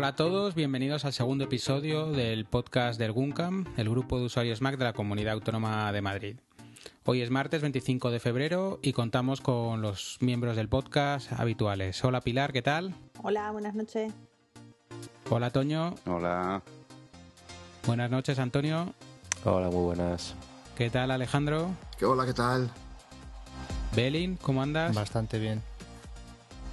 Hola a todos, bienvenidos al segundo episodio del podcast del GUNCAM, el grupo de usuarios Mac de la Comunidad Autónoma de Madrid. Hoy es martes 25 de febrero y contamos con los miembros del podcast habituales. Hola Pilar, ¿qué tal? Hola, buenas noches. Hola Toño. Hola. Buenas noches Antonio. Hola, muy buenas. ¿Qué tal Alejandro? ¿Qué hola, qué tal? Belin, ¿cómo andas? Bastante bien.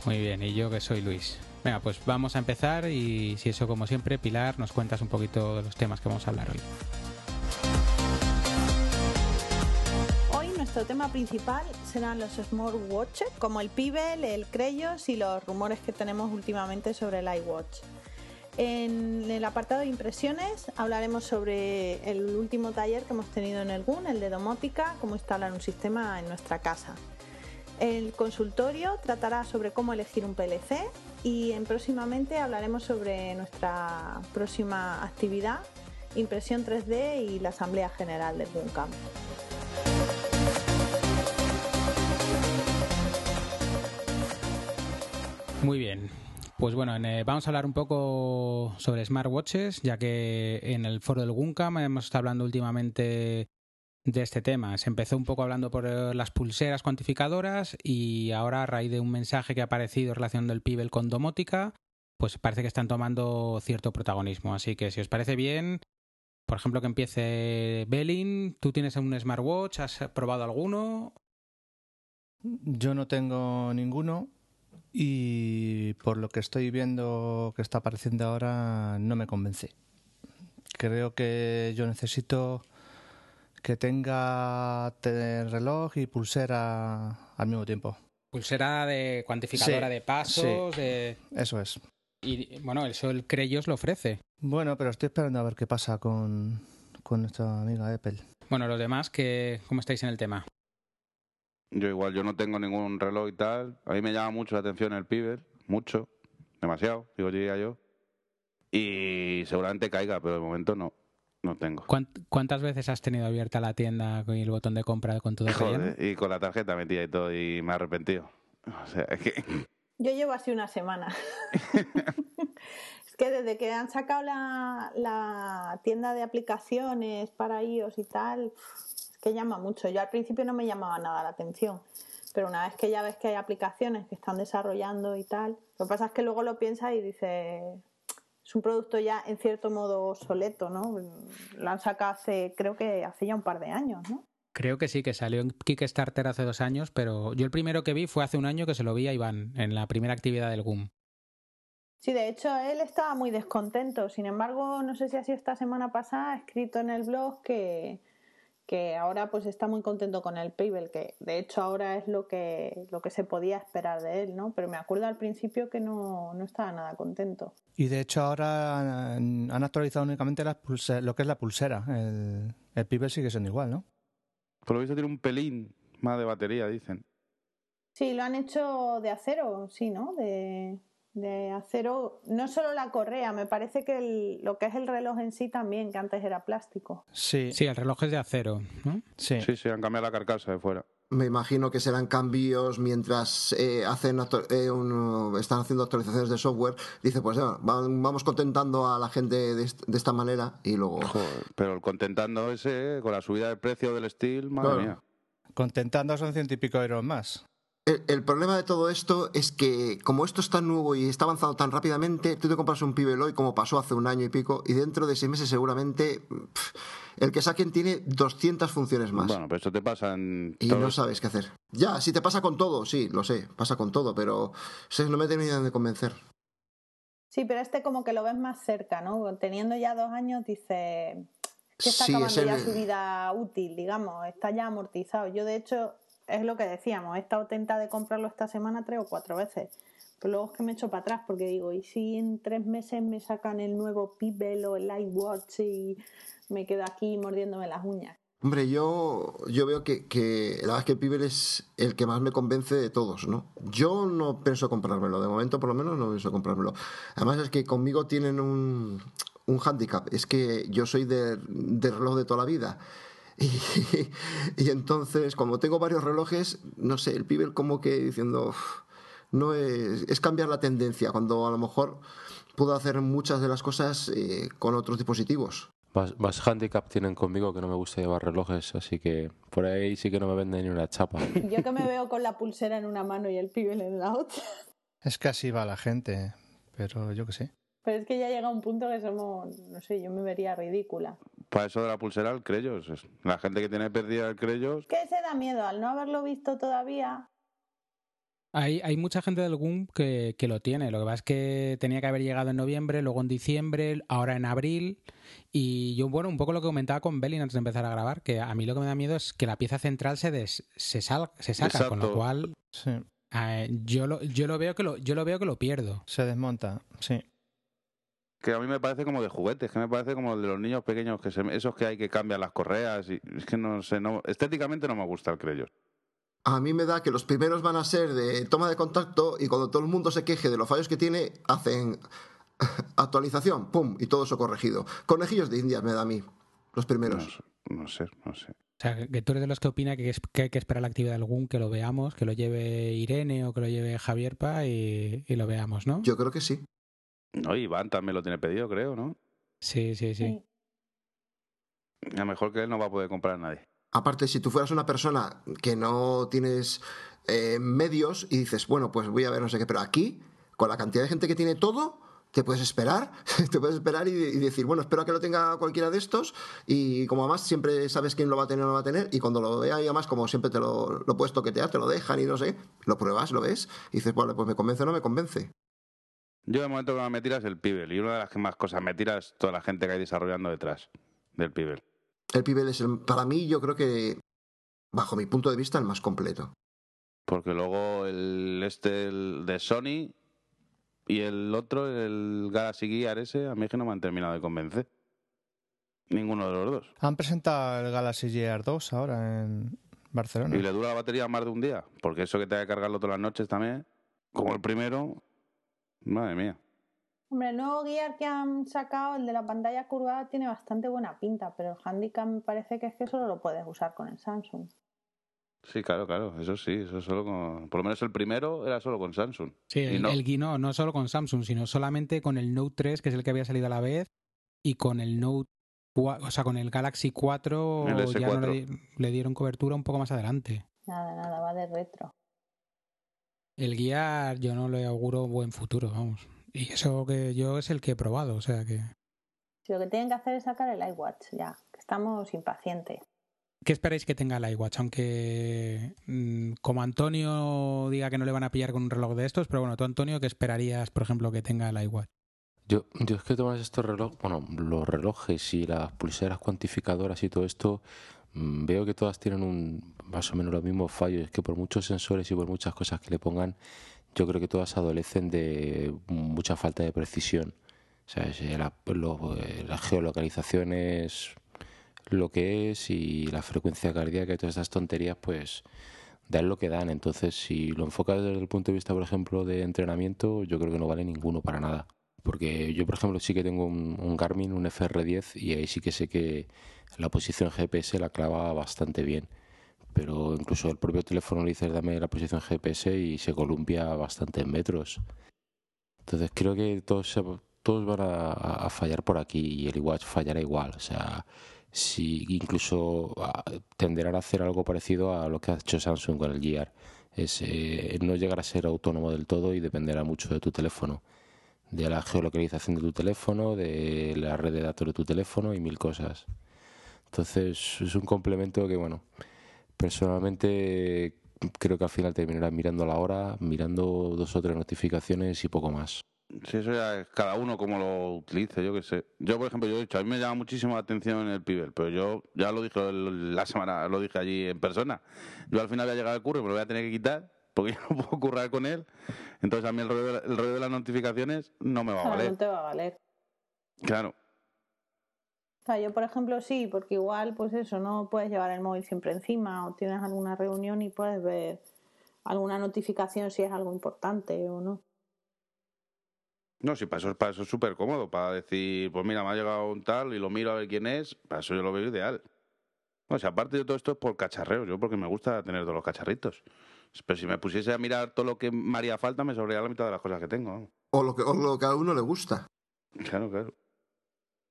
Muy bien, y yo que soy Luis. Venga, pues vamos a empezar y si eso como siempre, Pilar, nos cuentas un poquito de los temas que vamos a hablar hoy. Hoy nuestro tema principal serán los smartwatches, como el Pebble, el Creyos y los rumores que tenemos últimamente sobre el iWatch. En el apartado de impresiones hablaremos sobre el último taller que hemos tenido en el GUN, el de domótica, cómo instalar un sistema en nuestra casa. El consultorio tratará sobre cómo elegir un PLC y en próximamente hablaremos sobre nuestra próxima actividad, impresión 3D y la Asamblea General del GUNCAM. Muy bien. Pues bueno, en, eh, vamos a hablar un poco sobre smartwatches, ya que en el foro del GUNCAM hemos estado hablando últimamente de este tema. Se empezó un poco hablando por eh, las pulseras cuantificadoras y ahora a raíz de un mensaje que ha aparecido relacionando el Pibel con domótica, pues parece que están tomando cierto protagonismo. Así que si os parece bien, por ejemplo que empiece Belin, ¿tú tienes un smartwatch? ¿Has probado alguno? Yo no tengo ninguno y por lo que estoy viendo que está apareciendo ahora no me convence. Creo que yo necesito que tenga te- reloj y pulsera al mismo tiempo. Pulsera de cuantificadora Sí, de pasos, de... Eso es. y bueno, eso el Creyos lo ofrece. Bueno, pero estoy esperando a ver qué pasa con, con nuestra amiga Apple. Bueno, los demás, que, ¿cómo estáis en el tema? Yo igual, yo no tengo ningún reloj y tal. A mí me llama mucho la atención el Piber, mucho, demasiado, digo diría yo. Y seguramente caiga, pero de momento no, no tengo. ¿Cuánt- ¿Cuántas veces has tenido abierta la tienda con el botón de compra con todo? Joder, y con la tarjeta metida y todo, y me he arrepentido. O sea, es que Yo llevo así una semana. es que desde que han sacado la, la tienda de aplicaciones para iOS y tal, es que llama mucho. Yo al principio no me llamaba nada la atención, pero una vez que ya ves que hay aplicaciones que están desarrollando y tal, lo que pasa es que luego lo piensas y dices, es un producto ya en cierto modo obsoleto, ¿no? Lo han sacado hace, creo que hace ya un par de años, ¿no? Creo que sí, que salió en Kickstarter hace dos años, pero yo el primero que vi fue hace un año que se lo vi a Iván en la primera actividad del GUM. Sí, de hecho él estaba muy descontento. Sin embargo, no sé si ha sido esta semana pasada, ha escrito en el blog que, que ahora pues está muy contento con el Pebble, que de hecho ahora es lo que, lo que se podía esperar de él, ¿no? Pero me acuerdo al principio que no, no estaba nada contento. Y de hecho ahora han, han actualizado únicamente las pulse- lo que es la pulsera. El, el Pibel sigue siendo igual, ¿no? por lo visto tiene un pelín más de batería, dicen. Sí, lo han hecho de acero, sí, ¿no? De, de acero, no solo la correa, me parece que el- lo que es el reloj en sí también, que antes era plástico. Sí, Sí, el reloj es de acero, ¿no? sí. Sí, sí, han cambiado la carcasa de fuera. Me imagino que serán cambios mientras eh, hacen eh, un- están haciendo actualizaciones de software. Dice, pues ya, van- vamos contentando a la gente de, est- de esta manera y luego... Joder, pero el contentando ese, con la subida del precio del steel, madre Claro. mía. Contentando son ciento y pico euros más. El, el problema de todo esto es que como esto es tan nuevo y está avanzando tan rápidamente, tú te compras un Pibel hoy como pasó hace un año y pico y dentro de seis meses seguramente el que saquen tiene 200 funciones más. Bueno, pero eso te pasa en Y todos- no sabes qué hacer. Ya, si te pasa con todo, sí, lo sé, pasa con todo, pero se no me terminan de convencer. Sí, pero este como que lo ves más cerca, ¿no? Teniendo ya dos años, dice que está Sí, acabando es el- ya su vida útil, digamos, está ya amortizado. Yo, de hecho, es lo que decíamos, he estado tenta de comprarlo esta semana tres o cuatro veces. Pero luego es que me echo para atrás porque digo, ¿y si en tres meses me sacan el nuevo Pebble o el iWatch y me quedo aquí mordiéndome las uñas? Hombre, yo, yo veo que, que la verdad es que el Pibel es el que más me convence de todos, ¿no? Yo no pienso comprármelo, de momento por lo menos no pienso comprármelo. Además es que conmigo tienen un, un hándicap, es que yo soy de, de reloj de toda la vida. Y, y entonces, como tengo varios relojes, no sé, el Pibel como que diciendo, "Uf, no es, es cambiar la tendencia, cuando a lo mejor puedo hacer muchas de las cosas eh, con otros dispositivos. Más, más handicap tienen conmigo que no me gusta llevar relojes, así que por ahí sí que no me venden ni una chapa. Yo que me veo con la pulsera en una mano y el pibe en la otra. Es que así va la gente, pero yo qué sé. Pero es que ya llega un punto que somos, no sé, yo me vería ridícula. Para eso de la pulsera, el creyos. Es- La gente que tiene perdida el creyos, ¿Qué se da miedo al no haberlo visto todavía? Hay, hay mucha gente del GUM que, que lo tiene. Lo que pasa es que tenía que haber llegado en noviembre, luego en diciembre, ahora en abril. Y yo, bueno, un poco lo que comentaba con Belin antes de empezar a grabar, que a mí lo que me da miedo es que la pieza central se, des- se, sal- se saca, con lo Exacto. cual Sí, eh, yo, lo, yo, lo veo que lo, yo lo veo que lo pierdo. se desmonta, sí. Que a mí me parece como de juguetes, que me parece como el de los niños pequeños, que se, esos que hay que cambiar las correas. y Es que no sé, no, estéticamente no me gusta el creyos. A mí me da que los primeros van a ser de toma de contacto y cuando todo el mundo se queje de los fallos que tiene, hacen actualización, pum, y todo eso corregido. Conejillos de indias me da a mí, los primeros. no sé, no sé. O sea, que tú eres de los que opina que, es- que hay que esperar la actividad del GUM, que lo veamos, que lo lleve Irene o que lo lleve Javier Pa y, y lo veamos, ¿no? Yo creo que sí. No, Iván también lo tiene pedido, creo, ¿no? Sí, sí, sí. A lo mejor que él no va a poder comprar a nadie. Aparte, si tú fueras una persona que no tienes eh, medios y dices, bueno, pues voy a ver no sé qué, pero aquí, con la cantidad de gente que tiene todo, te puedes esperar, te puedes esperar y, y decir, bueno, espero a que lo tenga cualquiera de estos y como además siempre sabes quién lo va a tener o no va a tener y cuando lo vea y además como siempre te lo, lo puedes toquetear, te lo dejan y no sé, lo pruebas, lo ves y dices, bueno, pues me convence o no me convence. Yo de momento que más me tira es el Pibel. Y una de las que más cosas me tira es toda la gente que hay desarrollando detrás del Pibel. El Pibel es, el- para mí, yo creo que, bajo mi punto de vista, el más completo. Porque luego el este el de Sony y el otro, el Galaxy Gear ese, a mí es que no me han terminado de convencer. Ninguno de los dos. Han presentado el Galaxy Gear 2 ahora en Barcelona. Y le dura la batería más de un día. Porque eso que te hay que cargarlo todas las noches también, como el primero, madre mía. Hombre, el nuevo Gear que han sacado, el de la pantalla curvada, tiene bastante buena pinta, pero el handicap me parece que es que solo lo puedes usar con el Samsung. Sí, claro, claro, eso sí, eso solo con... Por lo menos el primero era solo con Samsung. Sí, Y el, no- el Gui no, no solo con Samsung, sino solamente con el Note 3, que es el que había salido a la vez, y con el Note 4, o sea, con el Galaxy 4 El ya no S4. le, di- le dieron cobertura un poco más adelante. Nada, nada, va de retro. El Gear yo no le auguro buen futuro, vamos. Y eso que yo es el que he probado, o sea que... Si lo que tienen que hacer es sacar el iWatch, ya, que estamos impacientes. ¿Qué esperáis que tenga el iWatch? Aunque mm, como Antonio diga que no le van a pillar con un reloj de estos, pero bueno, tú Antonio, ¿qué esperarías, por ejemplo, que tenga el iWatch? Yo, yo es que tomas estos relojes, bueno, los relojes y las pulseras cuantificadoras y todo esto, veo que todas tienen un más o menos los mismos fallos. Es que por muchos sensores y por muchas cosas que le pongan, yo creo que todas adolecen de mucha falta de precisión. O sea, eh, la, lo- eh, la geolocalización es lo que es y la frecuencia cardíaca y todas estas tonterías, pues dan lo que dan. Entonces, si lo enfocas desde el punto de vista, por ejemplo, de entrenamiento, yo creo que no vale ninguno para nada. Porque yo, por ejemplo, sí que tengo un, un Garmin, un FR10, y ahí sí que sé que la posición GPS la clava bastante bien. Pero incluso el propio teléfono le dices dame la posición GPS y se columpia bastante en metros. Entonces creo que todos, todos van a, fallar por aquí y el iWatch fallará igual. O sea, si incluso ah, tenderán a hacer algo parecido a lo que ha hecho Samsung con el Gear. Es eh, no llegar a ser autónomo del todo y dependerá mucho de tu teléfono de la geolocalización de tu teléfono, de la red de datos de tu teléfono y mil cosas. Entonces es un complemento que, bueno, personalmente creo que al final terminarás mirando la hora, mirando dos o tres notificaciones y poco más. Sí, eso ya es cada uno como lo utilice, yo qué sé. Yo, por ejemplo, yo he dicho, a mí me llama muchísimo la atención el Pibel, pero yo ya lo dije la semana, lo dije allí en persona. Yo al final voy a llegar al curro y me lo voy a tener que quitar porque yo no puedo currar con él. Entonces a mí el rollo de, el rollo de las notificaciones no me va a Claro, valer. no te va a valer. Claro. O sea, yo, por ejemplo, sí, porque igual, pues eso, no puedes llevar el móvil siempre encima o tienes alguna reunión y puedes ver alguna notificación si es algo importante o no. No, sí, para eso, para eso es súper cómodo, para decir, pues mira, me ha llegado un tal y lo miro a ver quién es, para eso yo lo veo ideal. O sea, aparte de todo esto es por cacharreo, yo porque me gusta tener todos los cacharritos. Pero si me pusiese a mirar todo lo que me haría falta, me sobraría la mitad de las cosas que tengo. O lo que, o lo que a uno le gusta. Claro, claro.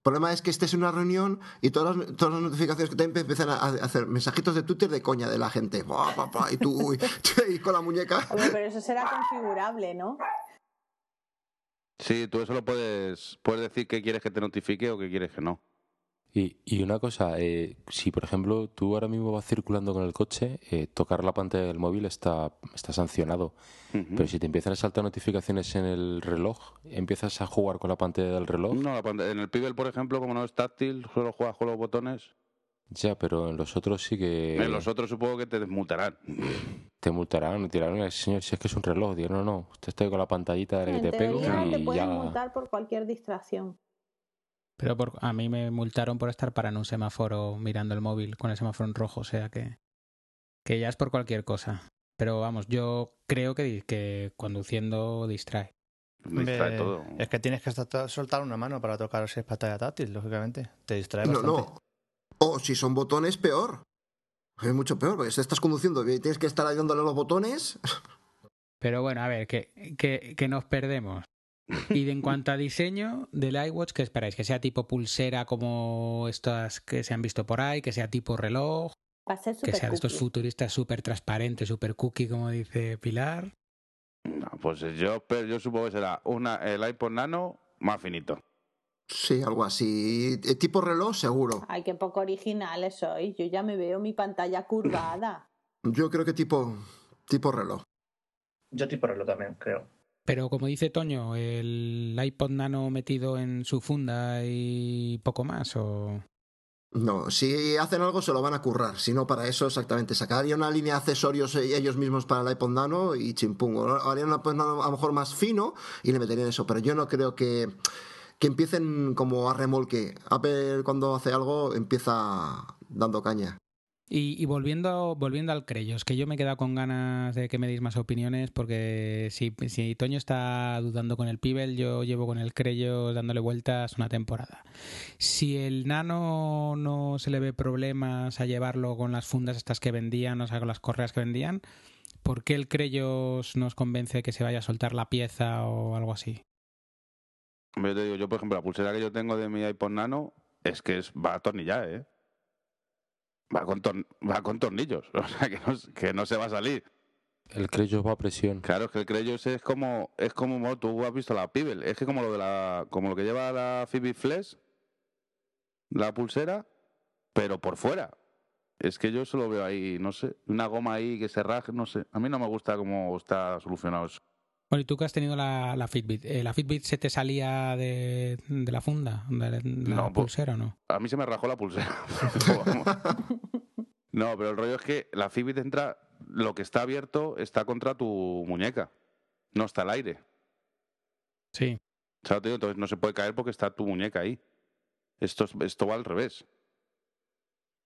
El problema es que estés en una reunión y todas las, todas las notificaciones que te empiezan a, a hacer mensajitos de Twitter de coña de la gente. Buah, pa, pa, y tú uy, y con la muñeca. Pero eso será configurable, ¿no? Sí, tú eso lo puedes, puedes decir que quieres que te notifique o que quieres que no. Y, y una cosa, eh, si por ejemplo tú ahora mismo vas circulando con el coche, eh, tocar la pantalla del móvil está, está sancionado. Ujú. Pero si te empiezan a saltar notificaciones en el reloj, empiezas a jugar con la pantalla del reloj, No, la pantalla- en el Pibel, por ejemplo, como no es táctil, solo juegas con los botones. ya, pero en los otros sí que En los otros supongo que te desmutarán. te multarán y tirarán, "Eh, señor, si es que es un reloj, Digo, no, no, usted está ahí con la pantallita de la que te pego teoría te y pueden ya... multar por cualquier distracción. Pero por- a mí me multaron por estar parado en un semáforo mirando el móvil con el semáforo en rojo, o sea que, que ya es por cualquier cosa. Pero vamos, yo creo que, que conduciendo distrae. Me distrae todo. Es que tienes que estar- soltar una mano para tocar si es pantalla táctil, lógicamente. Te distrae No, bastante. no. O si son botones, peor. Es mucho peor, porque si estás conduciendo y tienes que estar ahí dándole a los botones. Pero bueno, a ver, que, que, que nos perdemos. Y de, en cuanto a diseño del iWatch, ¿qué esperáis? ¿Que sea tipo pulsera como estas que se han visto por ahí? ¿Que sea tipo reloj? Va a ser ¿Que sea de estos futuristas súper transparentes, súper cookie, como dice Pilar? No, pues yo, pero yo supongo que será una, el iPod Nano más finito. Sí, algo así. Eh, Tipo reloj, seguro. Ay, qué poco originales sois. Yo ya me veo mi pantalla curvada. Yo creo que tipo, tipo reloj. Yo tipo reloj también, creo. Pero como dice Toño, el iPod Nano metido en su funda y poco más. No, si hacen algo se lo van a currar. Si no, para eso exactamente. Sacarían una línea de accesorios eh, ellos mismos para el iPod Nano y chimpum. Harían un iPod Nano a lo mejor más fino y le meterían eso. Pero yo no creo que, que empiecen como a remolque. Apple cuando hace algo empieza dando caña. Y, volviendo, volviendo al Creyos, que yo me he quedado con ganas de que me deis más opiniones, porque si, Toño está dudando con el Pibel, yo llevo con el Creyos dándole vueltas una temporada. Si el Nano no se le ve problemas a llevarlo con las fundas estas que vendían, o sea, con las correas que vendían, ¿por qué el Creyos nos convence que se vaya a soltar la pieza o algo así? Yo te digo, yo por ejemplo, la pulsera que yo tengo de mi iPod Nano es que es, va a atornillar, ¿eh? Va con, tor- va con tornillos, o sea que no, que no se va a salir. El Creyos va a presión. Claro, es que el Creyos es como, es como, bueno, tú has visto la Pibel, es que como lo de la, como lo que lleva la Fitbit Flex, la pulsera, pero por fuera. Es que yo solo veo ahí, no sé, una goma ahí que se raje, no sé. A mí no me gusta cómo está solucionado eso. Bueno, y tú que has tenido la, la Fitbit, eh, ¿la Fitbit se te salía de, de la funda, de la No, pues- pulsera o no? A mí se me rajó la pulsera. No, pero el rollo es que la Fitbit entra, lo que está abierto está contra tu muñeca, no está al aire. Sí. O sea, te digo, entonces no se puede caer porque está tu muñeca ahí. Esto, es- esto va al revés.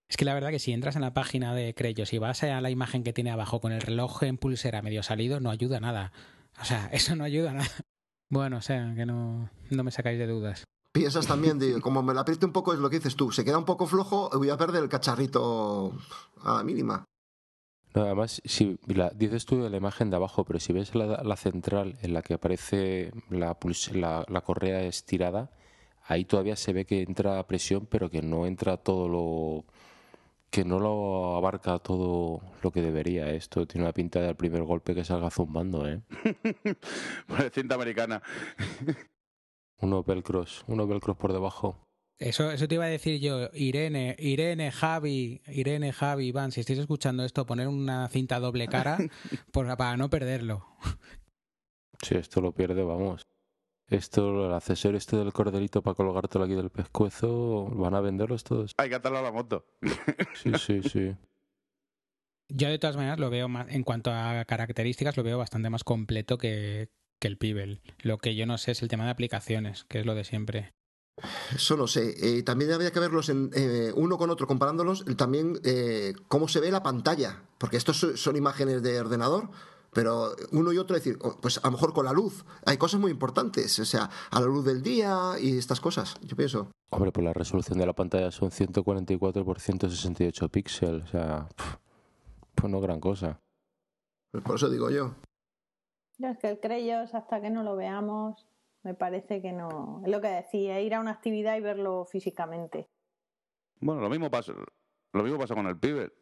Es que la verdad que si entras en la página de Creyos y vas a la imagen que tiene abajo con el reloj en pulsera medio salido, no ayuda nada. O sea, eso no ayuda a nada. Bueno, o sea, que no, no me sacáis de dudas. Piensas también, de, como me la apriete un poco, es lo que dices tú. Se queda un poco flojo, voy a perder el cacharrito a la mínima. No, además, si la, dices tú de la imagen de abajo, pero si ves la, la central en la que aparece la, la, la correa estirada, ahí todavía se ve que entra presión, pero que no entra todo lo. Que no lo abarca todo lo que debería. ¿eh? Esto tiene una pinta del primer golpe que salga zumbando, ¿eh? Pues cinta americana. Unos velcros, unos velcros por debajo. Eso, eso te iba a decir yo, Irene, Irene, Javi, Irene, Javi, Iván, si estáis escuchando esto, poner una cinta doble cara por- para no perderlo. Si esto lo pierde, vamos. Esto, el accesorio este del cordelito para colgártelo aquí del pescuezo, van a venderlos todos. Hay que atarlo a la moto. Sí, sí, sí. Yo de todas maneras lo veo más, en cuanto a características, lo veo bastante más completo que, que el Pibel. Lo que yo no sé es el tema de aplicaciones, que es lo de siempre. Eso no sé. Eh, también habría que verlos en, eh, uno con otro, comparándolos. También eh, cómo se ve la pantalla. Porque estos so- son imágenes de ordenador. Pero uno y otro decir, oh, pues a lo mejor con la luz. Hay cosas muy importantes. O sea, a la luz del día y estas cosas. Yo pienso. Hombre, pues la resolución de la pantalla son 144 por 168 píxeles. O sea, pues no gran cosa. Pues por eso digo yo. Es que el Creyos, hasta que no lo veamos, me parece que no. Es lo que decía, ir a una actividad y verlo físicamente. Bueno, lo mismo pasa, lo mismo pasa con el pibe,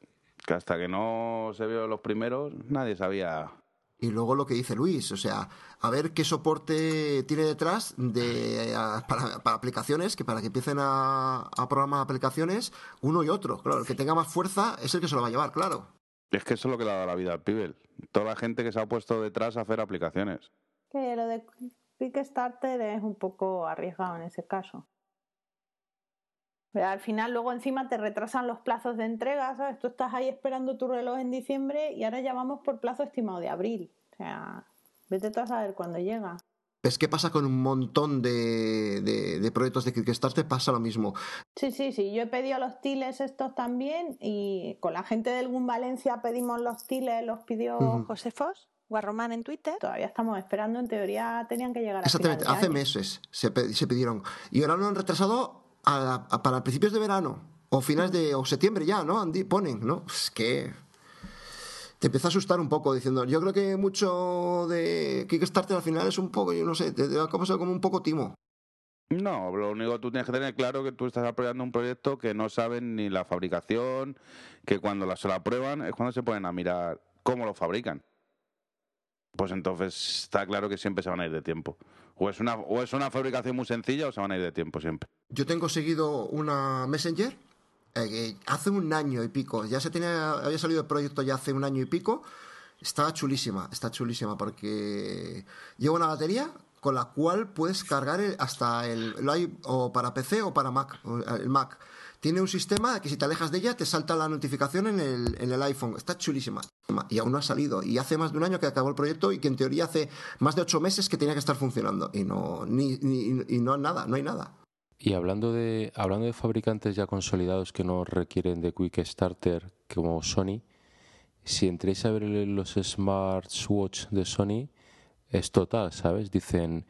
que hasta que no se vio los primeros, nadie sabía. Y luego lo que dice Luis, o sea, a ver qué soporte tiene detrás de a- para, para aplicaciones, que para que empiecen a, a programar aplicaciones, uno y otro. Claro, el que tenga más fuerza es el que se lo va a llevar, claro. Es que eso es lo que le ha dado la vida al pibe. Toda la gente que se ha puesto detrás a hacer aplicaciones. Que lo de Kickstarter es un poco arriesgado en ese caso. Pero al final luego encima te retrasan los plazos de entrega, ¿sabes? Tú estás ahí esperando tu reloj en diciembre y ahora ya vamos por plazo estimado de abril. O sea, vete tú a saber cuándo llega. Es que pasa con un montón de, de, de proyectos de Kickstarter, pasa lo mismo. Sí, sí, sí. Yo he pedido los tiles estos también y con la gente del GUM Valencia pedimos los tiles, los pidió. José Fos, Guarromán en Twitter. Todavía estamos esperando, en teoría tenían que llegar a Exactamente, final de hace año. meses se, se pidieron. Y ahora lo han retrasado a- a- para principios de verano. O finales de. o septiembre ya, ¿no? Andi- Ponen, ¿no? Es que. Te empieza a asustar un poco diciendo. Yo creo que mucho de Kickstarter al final es un poco, yo no sé, te te va a pasar como un poco timo. No, lo único que tú tienes que tener claro es que tú estás apoyando un proyecto que no saben ni la fabricación, que cuando la, se la prueban es cuando se ponen a mirar cómo lo fabrican. Pues entonces está claro que siempre se van a ir de tiempo. O es una, o es una fabricación muy sencilla o se van a ir de tiempo siempre. Yo tengo seguido una Messenger eh, que hace un año y pico. Ya se tenía, había salido el proyecto ya hace un año y pico. Está chulísima, está chulísima porque lleva una batería con la cual puedes cargar el- hasta el, hay o para PC o para Mac, eh, el Mac. Tiene un sistema que si te alejas de ella te salta la notificación en el, en el iPhone. Está chulísima. Y aún no ha salido. Y hace más de un año que acabó el proyecto y que en teoría hace más de ocho meses que tenía que estar funcionando. Y no, ni, ni- y no nada, no hay nada. Y hablando de, hablando de fabricantes ya consolidados que no requieren de Quick Starter como Sony, si entréis a ver los smartwatch de Sony, es total, ¿sabes? Dicen,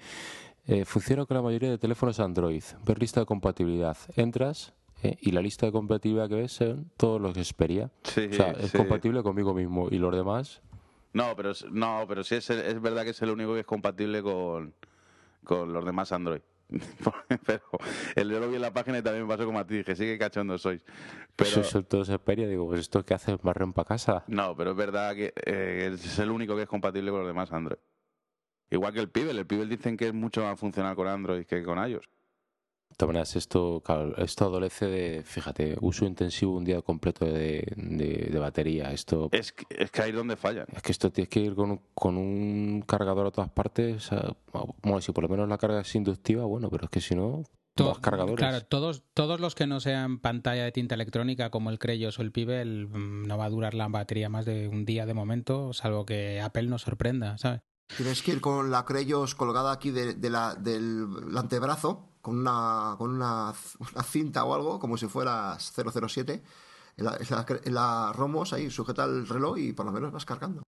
eh, funciona con la mayoría de teléfonos Android, ver lista de compatibilidad, entras eh, y la lista de compatibilidad que ves son todos los Xperia. Sí, o sea, es sí. compatible conmigo mismo y los demás, No, pero, no, pero sí es, es verdad que es el único que es compatible con, con los demás Android. pero el yo lo vi en la página y también me pasó como a ti, dije, sí que cachondo sois. Pero, sois son todos Xperia, digo, pues esto que haces marrón para casa. No, pero es verdad que eh, es el único que es compatible con los demás Android. Igual que el Pibel, el Pibel dicen que es mucho más funcional con Android que con iOS. De todas maneras, esto, claro, esto adolece de, fíjate, uso intensivo un día completo de, de- de batería. Esto Es que, es que ahí es donde fallan. es que esto tienes que ir con, un- con un cargador a todas partes. a- bueno, si por lo menos la carga es inductiva, bueno, pero es que si no, To- dos cargadores. Claro, todos, todos los que no sean pantalla de tinta electrónica como el Creyos o el Pibel mm, no va a durar la batería más de un día de momento, salvo que Apple nos sorprenda, ¿sabes? Tienes que ir con la Creyos colgada aquí de, de la, del antebrazo, con una, con una, una cinta o algo, como si fueras 007. En la, en la- en la Romos ahí sujeta el reloj y por lo menos vas cargando.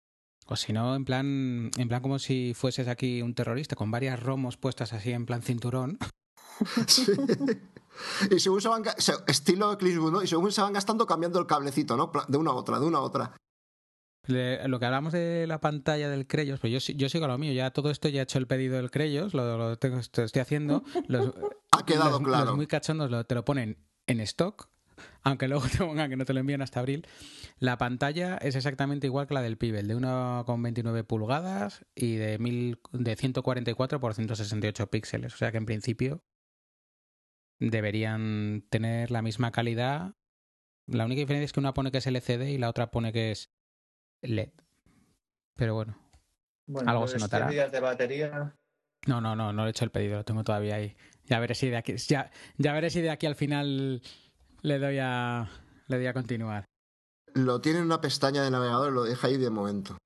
O si no, en plan, en plan como si fueses aquí un terrorista con varias romos puestas así en plan cinturón. Sí. Y según se van, estilo Clint Eastwood, ¿no? Y según se van gastando, cambiando el cablecito, ¿no? De una a otra, de una a otra. Le- lo que hablamos de la pantalla del Creyos, pues yo, sigo a lo mío, ya todo esto ya he hecho el pedido del Creyos, lo, lo tengo, esto estoy haciendo. Los, Ha quedado los- claro. Los muy cachondos lo- te lo ponen en stock, aunque luego te pongan que no te lo envían hasta abril. La pantalla es exactamente igual que la del Pibel, de 1,29 pulgadas y de, mil, de 144 por 168 píxeles. O sea que en principio deberían tener la misma calidad. La única diferencia es que una pone que es LCD y la otra pone que es LED. Pero bueno. Bueno, Algo pues se notará. 100 días de batería. No, no, no, no he hecho el pedido, lo tengo todavía ahí. Ya veré si de aquí, ya, ya veré si de aquí al final le doy a le doy a continuar. Lo tiene en una pestaña de navegador lo deja ahí de momento.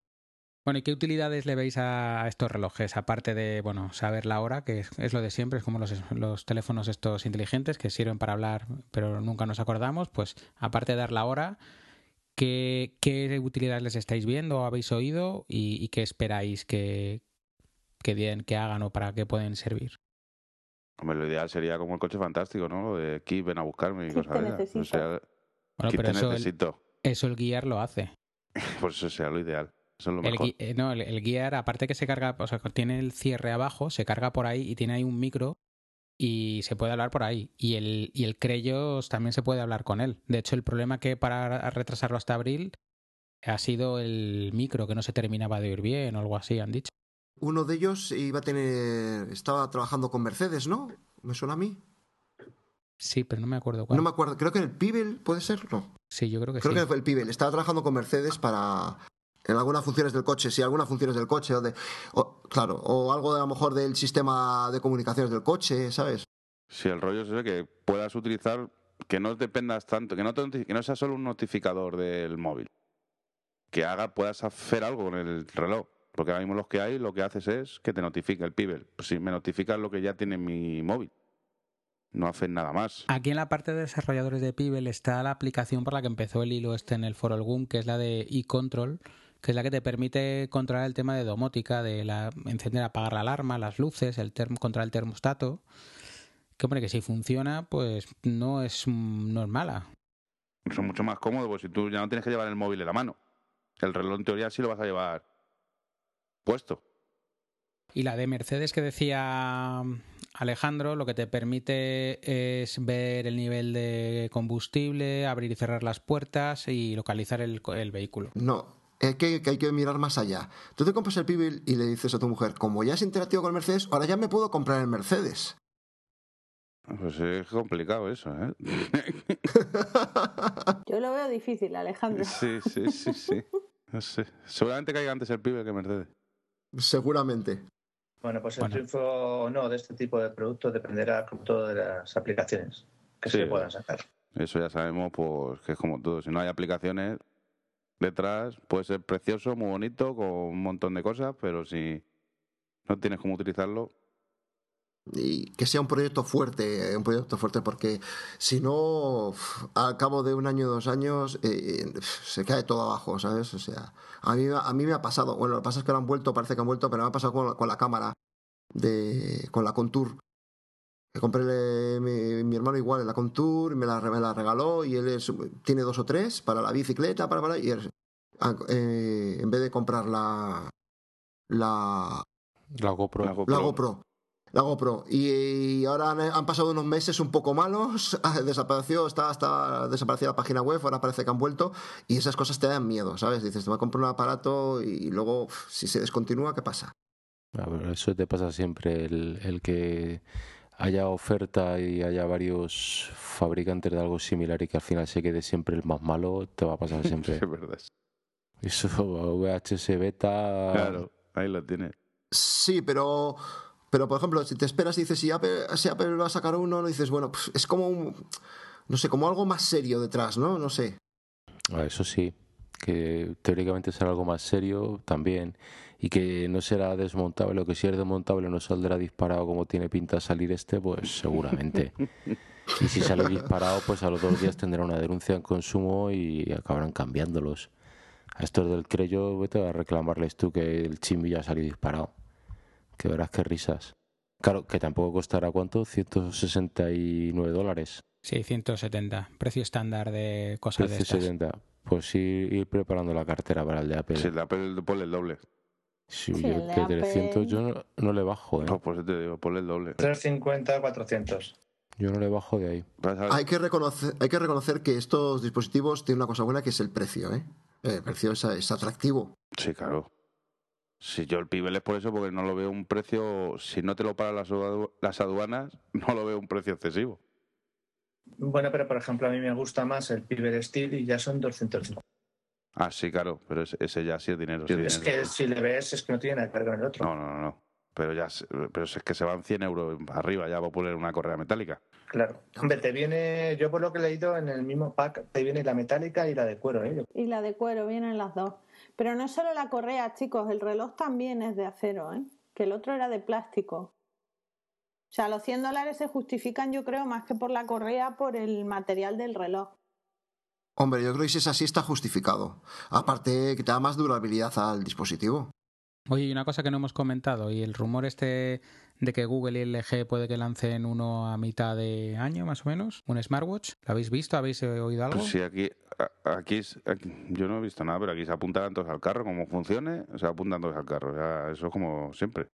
Bueno, ¿y qué utilidades le veis a, a estos relojes? Aparte de, bueno, saber la hora, que es, es lo de siempre, es como los, los teléfonos estos inteligentes que sirven para hablar, pero nunca nos acordamos, pues aparte de dar la hora, ¿qué, qué utilidades les estáis viendo o habéis oído y, y qué esperáis que, que, den, que hagan o para qué pueden servir? Hombre, lo ideal sería como el coche fantástico, ¿no? Lo de Keep, ven a buscarme y cosas de esas. O sea, Bueno, pero te eso el, necesito. eso el guiar lo hace. Pues eso sea lo ideal. Eso es lo El, mejor. gui- eh, no, el, el Gear, aparte que se carga, o sea, tiene el cierre abajo, se carga por ahí y tiene ahí un micro y se puede hablar por ahí. Y el, y el Creyos también se puede hablar con él. De hecho, el problema que para retrasarlo hasta abril ha sido el micro que no se terminaba de oír bien o algo así, han dicho. Uno de ellos iba a tener. Estaba trabajando con Mercedes, ¿no? ¿Me suena a mí? Sí, pero no me acuerdo cuál. No me acuerdo. Creo que en el Pibel, ¿puede ser? No. Sí, yo creo que Creo sí. que fue el Pibel. Estaba trabajando con Mercedes para. En algunas funciones del coche, sí, algunas funciones del coche, o de, o- claro, o algo de, a lo mejor del sistema de comunicaciones del coche, ¿sabes? Si el rollo es ese, que puedas utilizar, que no dependas tanto, que no, te que no sea solo un notificador del móvil. Que haga, puedas hacer algo con el reloj. Porque ahora mismo los que hay, lo que haces es que te notifica el Pibel. Pues si me notifica lo que ya tiene mi móvil. No hacen nada más. Aquí en la parte de desarrolladores de Pibel está la aplicación por la que empezó el hilo este en el foro Algum, que es la de eControl, que es la que te permite controlar el tema de domótica, de la encender, apagar la alarma, las luces, el term, controlar el termostato. Que hombre, que si funciona, pues no es, no es mala. Eso es mucho más cómodo, porque si tú ya no tienes que llevar el móvil en la mano. El reloj en teoría sí lo vas a llevar puesto. Y la de Mercedes que decía Alejandro, lo que te permite es ver el nivel de combustible, abrir y cerrar las puertas y localizar el, co- el vehículo. No, es que, que hay que mirar más allá. Tú te compras el Pibel y le dices a tu mujer, como ya es interactivo con el Mercedes, ahora ya me puedo comprar el Mercedes. Pues es complicado eso, ¿eh? Yo lo veo difícil, Alejandro. sí, sí, sí, sí. No sé. Seguramente caiga antes el Pibel que Mercedes. Seguramente. Bueno, pues el Bueno. triunfo o no de este tipo de productos dependerá como todo de las aplicaciones que Sí. se puedan sacar. Eso ya sabemos, pues que es como todo. Si no hay aplicaciones detrás, puede ser precioso, muy bonito, con un montón de cosas, pero si no tienes cómo utilizarlo, y que sea un proyecto fuerte, eh, un proyecto fuerte, porque si no, al cabo de un año o dos años, eh, se cae todo abajo, ¿sabes? O sea, a mí, a mí me ha pasado, bueno, lo que pasa es que lo han vuelto, parece que han vuelto, pero me ha pasado con, con la cámara, de, con la Contour. Que compré le- mi, mi hermano igual en la Contour, me la, me la regaló y él es- tiene dos o tres para la bicicleta, para, para, y él, ah, eh, en vez de comprar la, la, La GoPro. la GoPro, la GoPro. La GoPro. Y, y ahora han, han pasado unos meses un poco malos. Desapareció, está, está desaparecida la página web, ahora parece que han vuelto. Y esas cosas te dan miedo, ¿sabes? Dices, te voy a comprar un aparato y luego, si se descontinúa, ¿qué pasa? A ver, eso te pasa siempre, el, el que haya oferta y haya varios fabricantes de algo similar y que al final se quede siempre el más malo, te va a pasar siempre. es verdad. Eso, VHS beta. Claro, ahí lo tienes. Sí, pero. Pero, por ejemplo, si te esperas y dices, si Apple, si Apple va a sacar uno, dices, bueno, pues, es como un. No sé, como algo más serio detrás, ¿no? No sé. Ah, Eso sí, que teóricamente será algo más serio también y que no será desmontable o que si es desmontable no saldrá disparado como tiene pinta salir este, pues seguramente. Y si sale disparado, pues a los dos días tendrá una denuncia en consumo y acabarán cambiándolos. A estos del Creyo, vete a reclamarles tú que el chimbi ya salió disparado. Que verás qué risas. Claro, que tampoco costará cuánto, 169 dólares. Sí, 170. Precio estándar de cosas de estas. 70. Pues sí, ir preparando la cartera para el de Apple. Si el de Apple ponle el doble. Sí, Sí, yo el de de 300 Apple. yo no, no le bajo, ¿eh? Pues por eso te digo, ponle el doble. 350, 400. Yo no le bajo de ahí. Hay que, reconocer, hay que reconocer que estos dispositivos tienen una cosa buena que es el precio, ¿eh? El precio es, es atractivo. Sí, claro. Si yo el Pibel es por eso, porque no lo veo un precio, si no te lo las, adu- las aduanas, no lo veo un precio excesivo. Bueno, pero por ejemplo, a mí me gusta más el Piber Steel y ya son 250. Ah, sí, claro, pero ese, ya sí es dinero. sí es dinero. que si le ves, es que no tiene nada que ver con el otro. No, no, no, no. Pero ya, se- pero es que se van 100 euros arriba ya va a poner una correa metálica. Claro. Hombre, te viene, yo por lo que he leído en el mismo pack, te viene la metálica y la de cuero, ¿eh? Y la de cuero, vienen las dos. Pero no es solo la correa, chicos, el reloj también es de acero, ¿eh? Que el otro era de plástico. O sea, los 100 dólares se justifican, yo creo, más que por la correa, por el material del reloj. Hombre, yo creo que si es así está justificado. Aparte que te da más durabilidad al dispositivo. Oye, y una cosa que no hemos comentado, y el rumor este de que Google y LG puede que lancen uno a mitad de año, más o menos, un smartwatch. ¿Lo habéis visto? ¿Habéis oído algo? Pues sí, aquí, aquí, es- aquí- yo no he visto nada, pero aquí se apuntan todos al carro, como funcione, se apuntan todos al carro. Ya, eso es como siempre.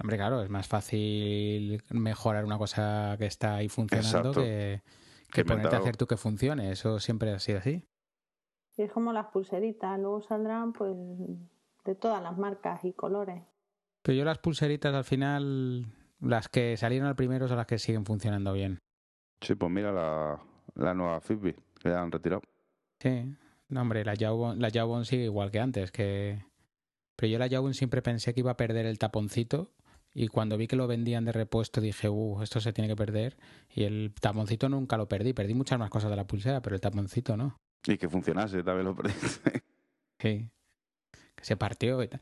Hombre, claro, es más fácil mejorar una cosa que está ahí funcionando Exacto. que, ponerte a hacer tú que funcione. Eso siempre ha sido así. Y es como las pulseritas, luego saldrán pues de todas las marcas y colores. Pero yo las pulseritas al final, las que salieron al primero son las que siguen funcionando bien. Sí, pues mira la, la nueva Fitbit, que ya han retirado. Sí, no, hombre, la Jawbone, la Jawbone sigue igual que antes, que... Pero yo la Jawbone siempre pensé que iba a perder el taponcito y cuando vi que lo vendían de repuesto dije, uh, esto se tiene que perder y el taponcito nunca lo perdí, perdí muchas más cosas de la pulsera, pero el taponcito no. Y que funcionase, también lo perdiste. Sí, que se partió y tal.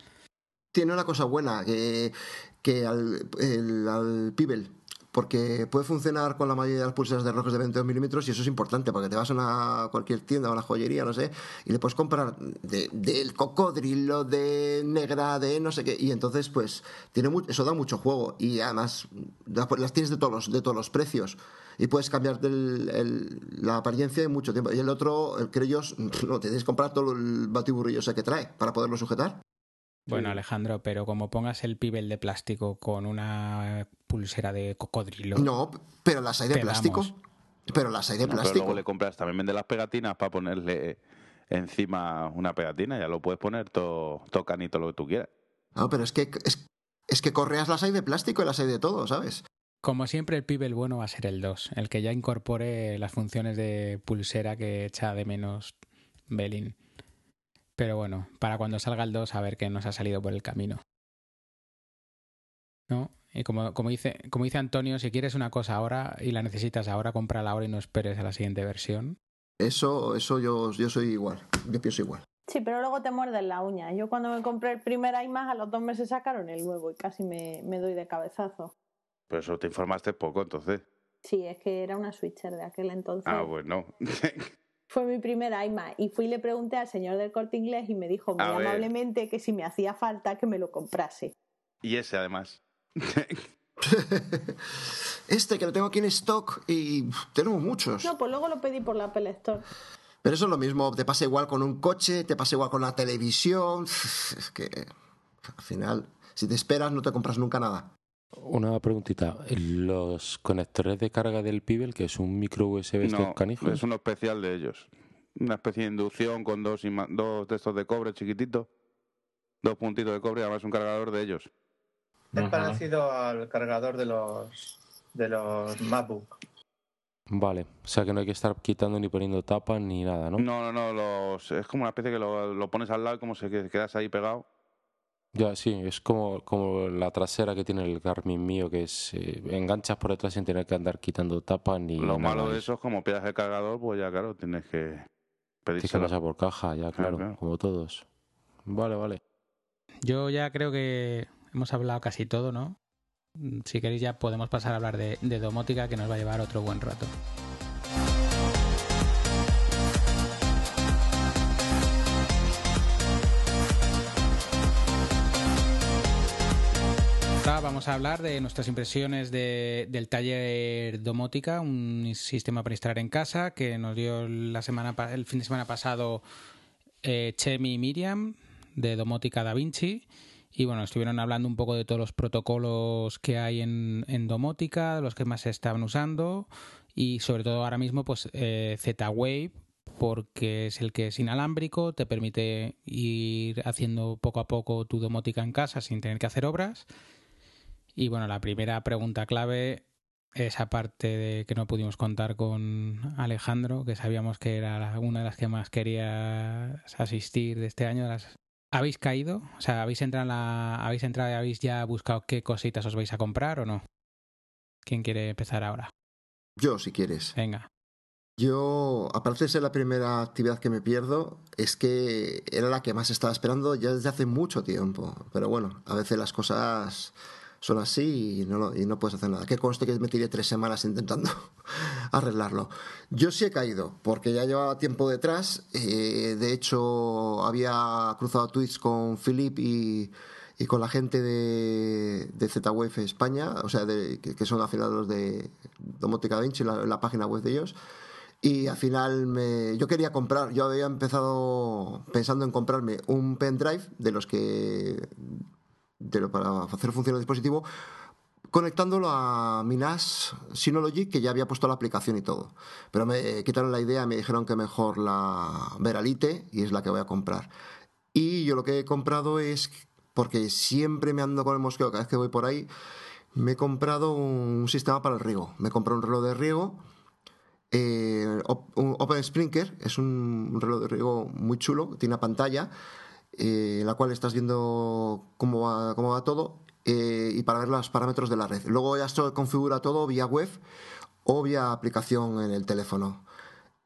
Tiene una cosa buena, que, que al, el- al Pibel, porque puede funcionar con la mayoría de las pulseras de relojes de 22 milímetros y eso es importante, porque te vas a una, cualquier tienda o una joyería, no sé, y le puedes comprar de- del cocodrilo, de negra, de no sé qué, y entonces pues tiene mu- eso da mucho juego y además las tienes de todos los, de todos los precios y puedes cambiarte el- el- la apariencia en mucho tiempo. Y el otro, el Creyos, no, te tienes que comprar todo el batiburrillo ese que trae para poderlo sujetar. Bueno, Alejandro, pero como pongas el pibel de plástico con una pulsera de cocodrilo. No, pero las hay de plástico. damos. Pero las hay de No, pero plástico. luego le compras, también vende las pegatinas para ponerle encima una pegatina, ya lo puedes poner todo, todo canito lo que tú quieras. No, pero es que es, es que correas las hay de plástico y las hay de todo, ¿sabes? Como siempre, el pibel bueno va a ser el 2, el que ya incorpore las funciones de pulsera que echa de menos Belin. Pero bueno, para cuando salga el 2, a ver qué nos ha salido por el camino. ¿No? Y como, como, dice, como dice Antonio, si quieres una cosa ahora y la necesitas ahora, cómprala ahora y no esperes a la siguiente versión. Eso, eso yo, yo soy igual. Yo pienso igual. Sí, pero luego te muerden la uña. Yo cuando me compré el primer iMac, a los dos meses sacaron el nuevo y casi me, me doy de cabezazo. Pero eso te informaste poco, entonces. Sí, es que era una switcher de aquel entonces. Ah, bueno. Fue mi primer iMac y fui y le pregunté al señor del corte inglés y me dijo muy A ver. amablemente que si me hacía falta que me lo comprase. y ese además. Este que lo tengo aquí en stock y tenemos muchos. No, pues luego lo pedí por la Apple Store. Pero eso es lo mismo. Te pasa igual con un coche, te pasa igual con la televisión. Es que al final, si te esperas, no te compras nunca nada. Una preguntita. Los conectores de carga del Pibel, que es un micro USB no, canijos. es uno especial de ellos. Una especie de inducción con dos, dos de estos de cobre chiquititos. Dos puntitos de cobre y además un cargador de ellos. Es Ajá. parecido al cargador de los de los MacBook. Vale. O sea que no hay que estar quitando ni poniendo tapas ni nada, ¿no? No, no, no, los, es como una especie que lo, lo pones al lado y como se que- quedas ahí pegado. Ya, sí, es como, como la trasera que tiene el Garmin mío, que es eh, enganchas por detrás sin tener que andar quitando tapas ni Lo nada malo de eso es como pidas el cargador, pues ya claro, tienes que Tienes que pasar por caja, ya, claro, claro. como todos. Vale, vale. Yo ya creo que hemos hablado casi todo, ¿no? Si queréis ya podemos pasar a hablar de, de domótica que nos va a llevar otro buen rato. Vamos a hablar de nuestras impresiones de- del taller Domótica, un sistema para instalar en casa que nos dio la semana, el fin de semana pasado eh, Chemi y Miriam de Domótica Da Vinci. Y bueno, estuvieron hablando un poco de todos los protocolos que hay en, en domótica, los que más se estaban usando y sobre todo ahora mismo pues eh, Z-Wave porque es el que es inalámbrico, te permite ir haciendo poco a poco tu domótica en casa sin tener que hacer obras. Y bueno, la primera pregunta clave es aparte de que no pudimos contar con Alejandro, que sabíamos que era una de las que más querías asistir de este año, las ¿Habéis caído? O sea, ¿habéis entrado, en la... ¿habéis entrado y habéis ya buscado qué cositas os vais a comprar o no? ¿Quién quiere empezar ahora? Yo, si quieres. Venga. Yo, aparte de ser la primera actividad que me pierdo, es que era la que más estaba esperando ya desde hace mucho tiempo. Pero bueno, a veces las cosas son así y no, lo- y no puedes hacer nada. Que conste que me tiré tres semanas intentando arreglarlo. Yo sí he caído, porque ya llevaba tiempo detrás. eh, de hecho, había cruzado tweets con Philip y, y con la gente de, de Z-Wave España, o sea, de, que, son afiliados de Domótica Vinci, la, la página web de ellos. Y al final me, yo quería comprar, yo había empezado pensando en comprarme un pendrive de los que de para hacer funcionar el dispositivo conectándolo a mi NAS Synology que ya había puesto la aplicación y todo. Pero me quitaron la idea, me dijeron que mejor la Veralite y es la que voy a comprar. Y yo lo que he comprado es, porque siempre me ando con el mosqueo cada vez que voy por ahí, me he comprado un sistema para el riego. Me compré un reloj de riego. eh, un Open Sprinkler es un reloj de riego muy chulo, tiene una pantalla eh, la cual estás viendo cómo va, cómo va todo eh, y para ver los parámetros de la red. Luego ya esto configura todo vía web o vía aplicación en el teléfono.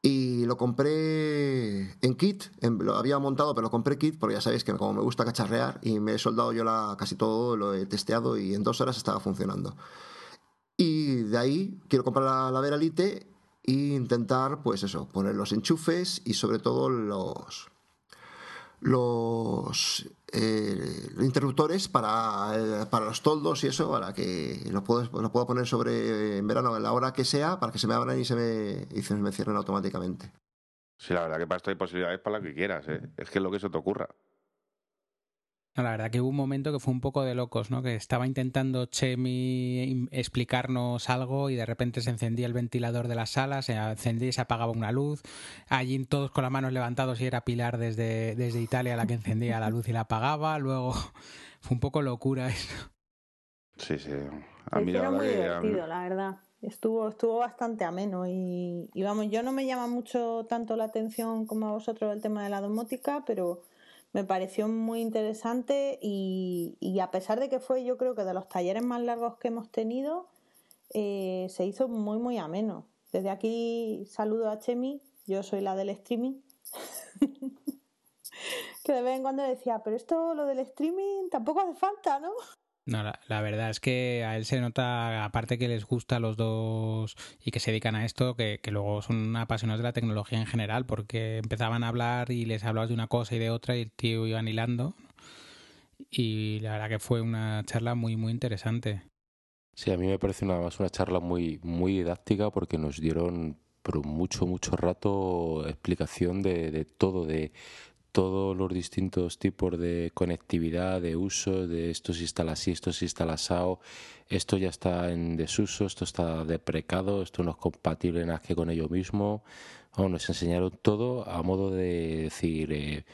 Y lo compré en kit, en- lo había montado, pero lo compré kit porque ya sabéis que como me gusta cacharrear y me he soldado yo la, casi todo, lo he testeado y en dos horas estaba funcionando. Y de ahí quiero comprar la, la Veralite e intentar, pues eso, poner los enchufes y sobre todo los los eh, interruptores para, eh, para los toldos y eso, para que lo puedo, lo puedo poner sobre en verano a la hora que sea, para que se me abran y se me, y se me cierren automáticamente. Sí, la verdad que para esto hay posibilidades para lo que quieras, ¿eh? Es que es lo que se te ocurra. No, la verdad que hubo un momento que fue un poco de locos, ¿no? Que estaba intentando Chemi explicarnos algo y de repente se encendía el ventilador de la sala, se encendía y se apagaba una luz. Allí todos con las manos levantados y era Pilar desde, desde Italia la que encendía la luz y la apagaba. Luego fue un poco locura eso. Sí, sí. A mí la muy que... divertido, la verdad. Estuvo, estuvo bastante ameno y, y vamos, yo no me llama mucho tanto la atención como a vosotros el tema de la domótica, pero me pareció muy interesante y, y a pesar de que fue yo creo que de los talleres más largos que hemos tenido, eh, se hizo muy muy ameno. Desde aquí saludo a Chemi, yo soy la del streaming. que de vez en cuando decía, pero esto lo del streaming tampoco hace falta, ¿no? No, la, verdad es que a él se nota, aparte que les gusta a los dos y que se dedican a esto, que, que luego son apasionados de la tecnología en general, porque empezaban a hablar y les hablabas de una cosa y de otra y el tío iba hilando. Y la verdad que fue una charla muy, muy interesante. Sí, a mí me parece una, una charla muy, muy didáctica porque nos dieron por mucho, mucho rato explicación de, de todo, de todos los distintos tipos de conectividad, de uso, de esto se instala así, esto se instala esto ya está en desuso, esto está deprecado, esto no es compatible que con ello mismo. Nos enseñaron todo a modo de decir, eh,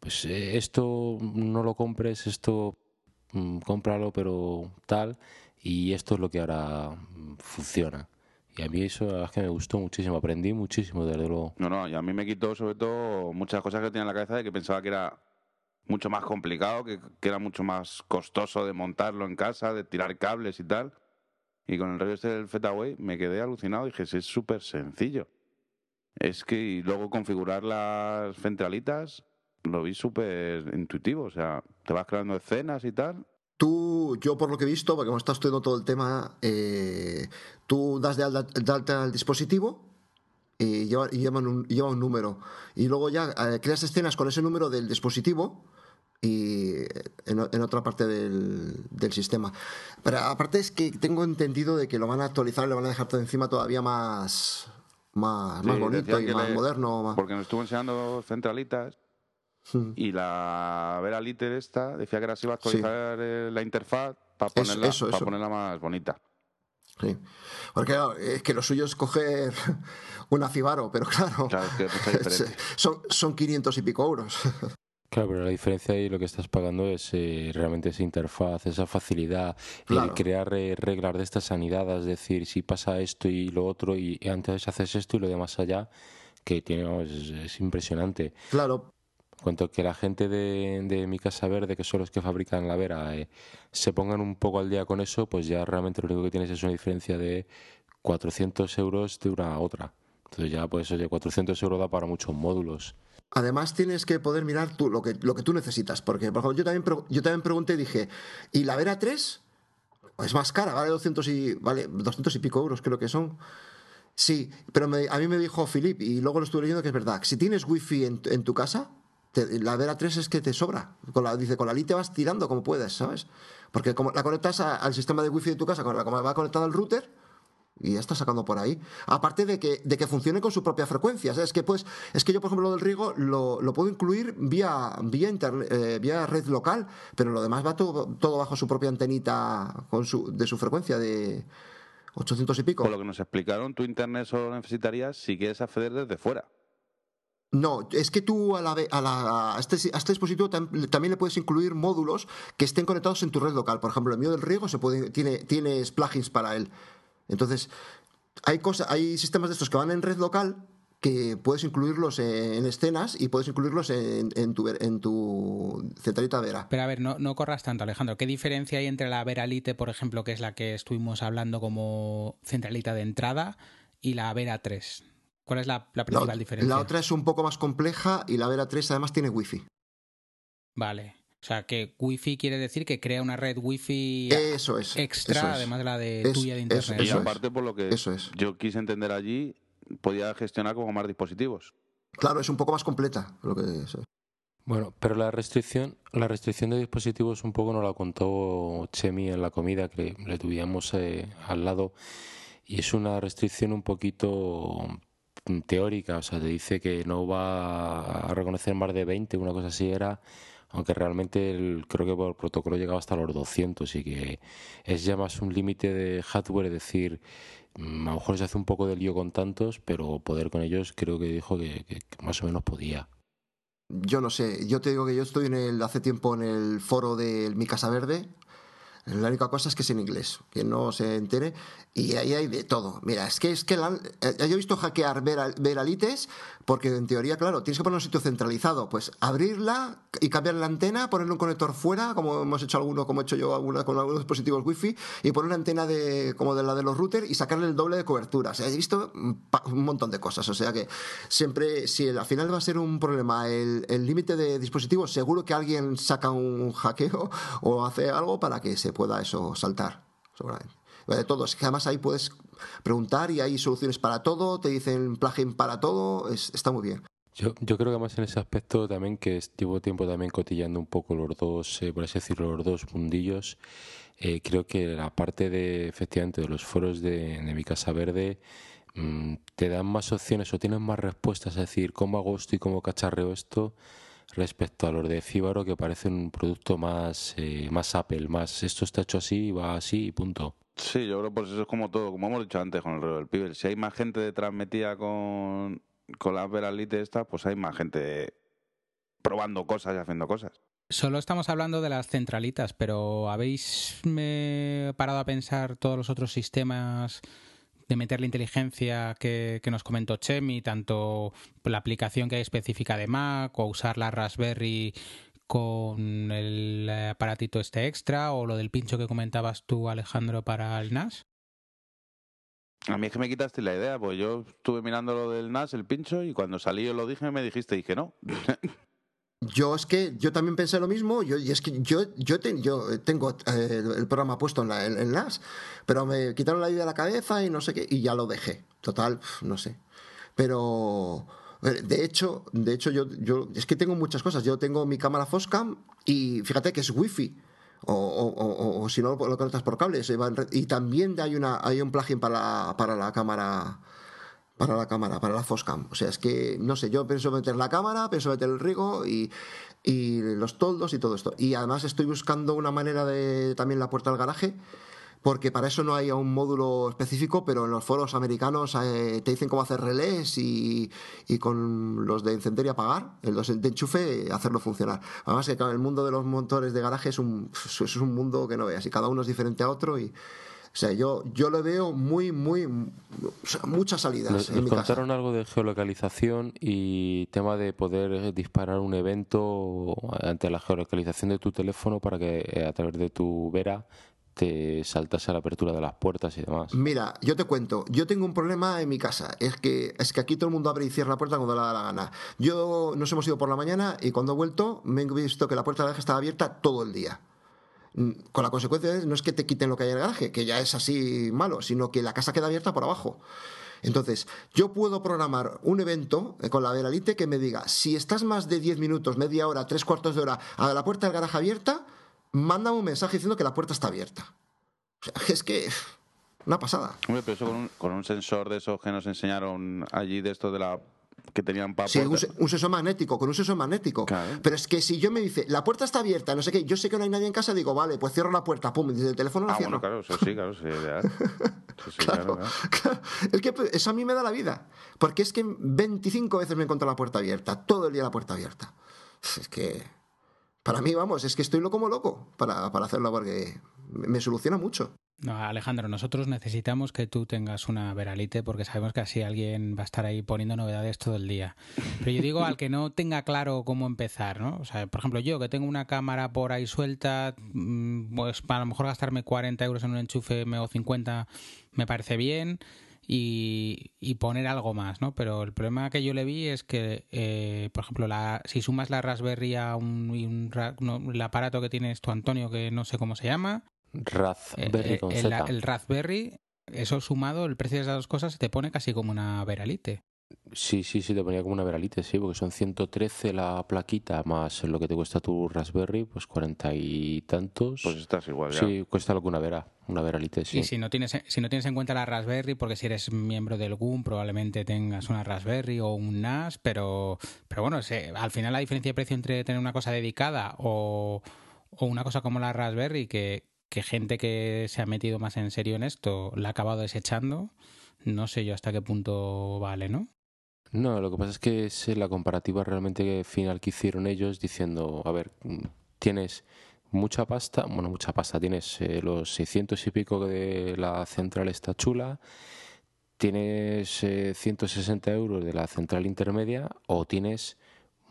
pues eh, esto no lo compres, esto mm, cómpralo, pero tal, y esto es lo que ahora mm, funciona. Y a mí eso es que me gustó muchísimo, aprendí muchísimo, desde luego. No, no, y a mí me quitó sobre todo muchas cosas que tenía en la cabeza de que pensaba que era mucho más complicado, que, que era mucho más costoso de montarlo en casa, de tirar cables y tal. Y con el rollo este del FetaWay me quedé alucinado. Dije, sí, es súper sencillo. Es que y luego configurar las centralitas lo vi súper intuitivo. O sea, te vas creando escenas y tal. Tú, yo por lo que he visto, porque hemos estado estudiando todo el tema, eh, tú das de alta, de alta el dispositivo y lleva, y lleva un, lleva un número. Y luego ya eh, creas escenas con ese número del dispositivo y en, en otra parte del, del sistema. Pero aparte es que tengo entendido de que lo van a actualizar, le van a dejar todo encima todavía más, más, más Sí, bonito decían y más le- moderno. más- Porque nos estuvo enseñando centralitas Y la Vera Liter esta decía que ahora se iba a actualizar eh, la interfaz para ponerla, eso, para eso. ponerla más bonita. Sí. Porque claro, es que lo suyo es coger una Fibaro, pero claro, es que son, son 500 y pico euros. Claro, pero la diferencia ahí lo que estás pagando es eh, realmente esa interfaz, esa facilidad, el crear eh, reglas de estas sanidades, es decir, si pasa esto y lo otro y antes haces esto y lo demás allá, que tiene, es, es impresionante. Claro, Cuanto que la gente de, mi casa verde, que son los que fabrican la Vera, eh, se pongan un poco al día con eso, pues ya realmente lo único que tienes es una diferencia de 400 euros de una a otra. Entonces ya, pues oye, 400 euros da para muchos módulos. además tienes que poder mirar tú lo que, lo que tú necesitas. Porque, por ejemplo, yo también, yo también pregunté y dije, ¿y la Vera 3? Es más cara, vale 200 y, vale 200 y pico euros, creo que son. Sí, pero a mí me dijo Philip, y luego lo estuve leyendo que es verdad, si tienes wifi en, en tu casa, te- la Vera 3 es que te sobra. Con la, dice, con la Lite vas tirando como puedes, ¿sabes? Porque como la conectas a- al sistema de wifi de tu casa, con la, va conectada al router, y ya está sacando por ahí. Aparte de que, de que funcione con su propia frecuencia. ¿sabes? Que pues, es que yo, por ejemplo, lo del riego lo, lo puedo incluir vía, vía, internet, eh, vía red local, pero lo demás va todo, todo bajo su propia antenita de su frecuencia de 800 y pico. Por lo que nos explicaron, tu internet solo lo necesitarías si quieres acceder desde fuera. No, es que tú a, la, a, la- a este, este dispositivo tam- también le puedes incluir módulos que estén conectados en tu red local. Por ejemplo, el mío del riego se tiene, tienes plugins para él. Entonces, hay, cosas, hay sistemas de estos que van en red local que puedes incluirlos en, en escenas y puedes incluirlos en tu centralita Vera. Pero a ver, no, no corras tanto, Alejandro. ¿Qué diferencia hay entre la Vera Lite, por ejemplo, que es la que estuvimos hablando como centralita de entrada, y la Vera 3? ¿Cuál es la, la La, principal diferencia? la otra es un poco más compleja y la Vera 3 además tiene wifi. Vale. O sea, que Wi-Fi quiere decir que crea una red Wi-Fi Eso es. extra, eso es. además de la de Es- tuya de eso- internet. y eso es. aparte, por lo que Eso es. yo quise entender allí, podía gestionar como más dispositivos. Claro, es un poco más completa. Lo que es. Bueno, pero la restricción, la restricción de dispositivos un poco nos la contó Chemi en la comida que le tuvimos eh, al lado y es una restricción un poquito teórica, o sea, te dice que no va a reconocer más de 20, una cosa así era, aunque realmente el- creo que por protocolo llegaba hasta los 200 y que es ya más un límite de hardware, es decir, mm, a lo mejor se hace un poco de lío con tantos, pero poder con ellos creo que dijo que- que- que más o menos podía. Yo no sé, yo te digo que yo estoy en el, hace tiempo en el foro de Mi Casa Verde. La única cosa es que es en inglés, que no se entere. Y ahí hay de todo. Mira, es que es que la- eh, yo he visto hackear Vera- Veralites, porque en teoría, claro, tienes que poner un sitio centralizado. Pues abrirla y cambiar la antena, ponerle un conector fuera, como hemos hecho alguno, como he hecho yo alguna, con algunos dispositivos wifi, y poner una antena de, como de la de los routers y sacarle el doble de cobertura. O sea, he visto un pa- un montón de cosas. O sea que siempre, si al final va a ser un problema el límite de dispositivos, seguro que alguien saca un hackeo o hace algo para que se pueda eso saltar. Seguramente. De todo, es que además ahí puedes preguntar y hay soluciones para todo, te dicen plugin para todo, es- está muy bien. Yo, creo que más en ese aspecto también que es- llevo tiempo también cotillando un poco los dos, eh, por así decirlo, los dos mundillos. eh, creo que la parte de, efectivamente, de los foros de, mi casa verde mm, te dan más opciones o tienes más respuestas a decir cómo hago esto y cómo cacharreo esto respecto a los de Fíbaro que parecen un producto más, eh, más Apple, más esto está hecho así, va así y punto. Sí, yo creo que pues eso es como todo, como hemos dicho antes con el rollo del pibe. Si hay más gente detrás metida con, con las Veralite estas, pues hay más gente probando cosas y haciendo cosas. Solo estamos hablando de las centralitas, pero ¿habéis me, parado a pensar todos los otros sistemas de meter la inteligencia que, que nos comentó Chemi, tanto la aplicación que hay específica de Mac o usar la Raspberry con el aparatito este extra o lo del pincho que comentabas tú, Alejandro, para el NAS? A mí es que me quitaste la idea, pues yo estuve mirando lo del NAS, el pincho, y cuando salí yo lo dije, me dijiste y que no. Yo es que yo también pensé lo mismo, yo, y es que yo, yo, te- yo tengo eh, el programa puesto en, la, en, en NAS, pero me quitaron la idea de la cabeza y no sé qué, y ya lo dejé. Total, no sé. Pero de hecho, de hecho yo, yo es que tengo muchas cosas. Yo tengo mi cámara Foscam y fíjate que es wifi. O, o- o- si no lo conectas por cable y también hay una hay un plugin para para la cámara para la cámara, para la Foscam. O sea, es que, no sé, yo pienso meter la cámara, pienso meter el rigo y, y los toldos y todo esto. Y además estoy buscando una manera de también la puerta al garaje, porque para eso no hay un módulo específico, pero en los foros americanos eh, te dicen cómo hacer relés y, y con los de encender y apagar, los de enchufe, hacerlo funcionar. Además que el mundo de los motores de garaje es un, es un mundo que no veas y cada uno es diferente a otro y... O sea, yo, yo le veo muy, muy. o sea, muchas salidas Nos, en nos mi casa. contaron algo de geolocalización y tema de poder eh, disparar un evento ante la geolocalización de tu teléfono para que eh, a través de tu Vera te saltase a la apertura de las puertas y demás. Mira, yo te cuento, yo tengo un problema en mi casa, es que es que aquí todo el mundo abre y cierra la puerta cuando le da la gana. Yo nos hemos ido por la mañana y cuando he vuelto me he visto que la puerta del garaje estaba abierta todo el día. Mm, Con la consecuencia de no es que te quiten lo que hay en el garaje, que ya es así malo, sino que la casa queda abierta por abajo. Entonces, yo puedo programar un evento eh, con la Veralite que me diga, si estás más de 10 minutos, media hora, tres cuartos de hora a la puerta del garaje abierta, mándame un mensaje diciendo que la puerta está abierta. O sea, es que... Una pasada. Hombre, pero eso con un, con un sensor de esos que nos enseñaron allí de estos de la que tenían para Sí, un, un sensor magnético, con un sensor magnético. Claro. Pero es que si yo me dice, la puerta está abierta, no sé qué, yo sé que no hay nadie en casa, digo, vale, pues cierro la puerta, pum, desde el teléfono la Ah, cierro. bueno, claro, eso sí, claro, sí, ideal. Sí, claro, claro. Claro, es que eso a mí me da la vida. Porque es que 25 veces me encuentro la puerta abierta, todo el día la puerta abierta. Es que, para mí, vamos, es que estoy loco como loco para, para hacerlo porque me soluciona mucho. Alejandro, nosotros necesitamos que tú tengas una Veralite porque sabemos que así alguien va a estar ahí poniendo novedades todo el día. Pero yo digo al que no tenga claro cómo empezar, ¿no? O sea, por ejemplo, yo que tengo una cámara por ahí suelta, mm, pues para a lo mejor gastarme 40 euros en un enchufe o 50 me parece bien y, y poner algo más, ¿no? Pero el problema que yo le vi es que, eh, por ejemplo, la, si sumas la Raspberry a un, el aparato que tienes tú, Antonio, que no sé cómo se llama, Raspberry eh, con el, Z. el Raspberry, eso sumado, el precio de esas dos cosas te pone casi como una Veralite. Sí, sí, sí, te ponía como una Veralite, sí, porque son 113 la plaquita más lo que te cuesta tu Raspberry, pues 40 y tantos. Pues estás igual ya. sí, cuesta lo que una Vera, una Veralite, sí. Y si no tienes si no tienes en cuenta la Raspberry, porque si eres miembro del GUM probablemente tengas una Raspberry o un NAS, pero, pero bueno, se- al final la diferencia de precio entre tener una cosa dedicada o, o una cosa como la Raspberry, que, que gente que se ha metido más en serio en esto la ha acabado desechando, no sé yo hasta qué punto vale, ¿no? No, lo que pasa es que es la comparativa realmente final que hicieron ellos diciendo, a ver, tienes mucha pasta, bueno, mucha pasta, tienes eh, los 600 y pico de la central está chula, tienes eh, 160 euros de la central intermedia o tienes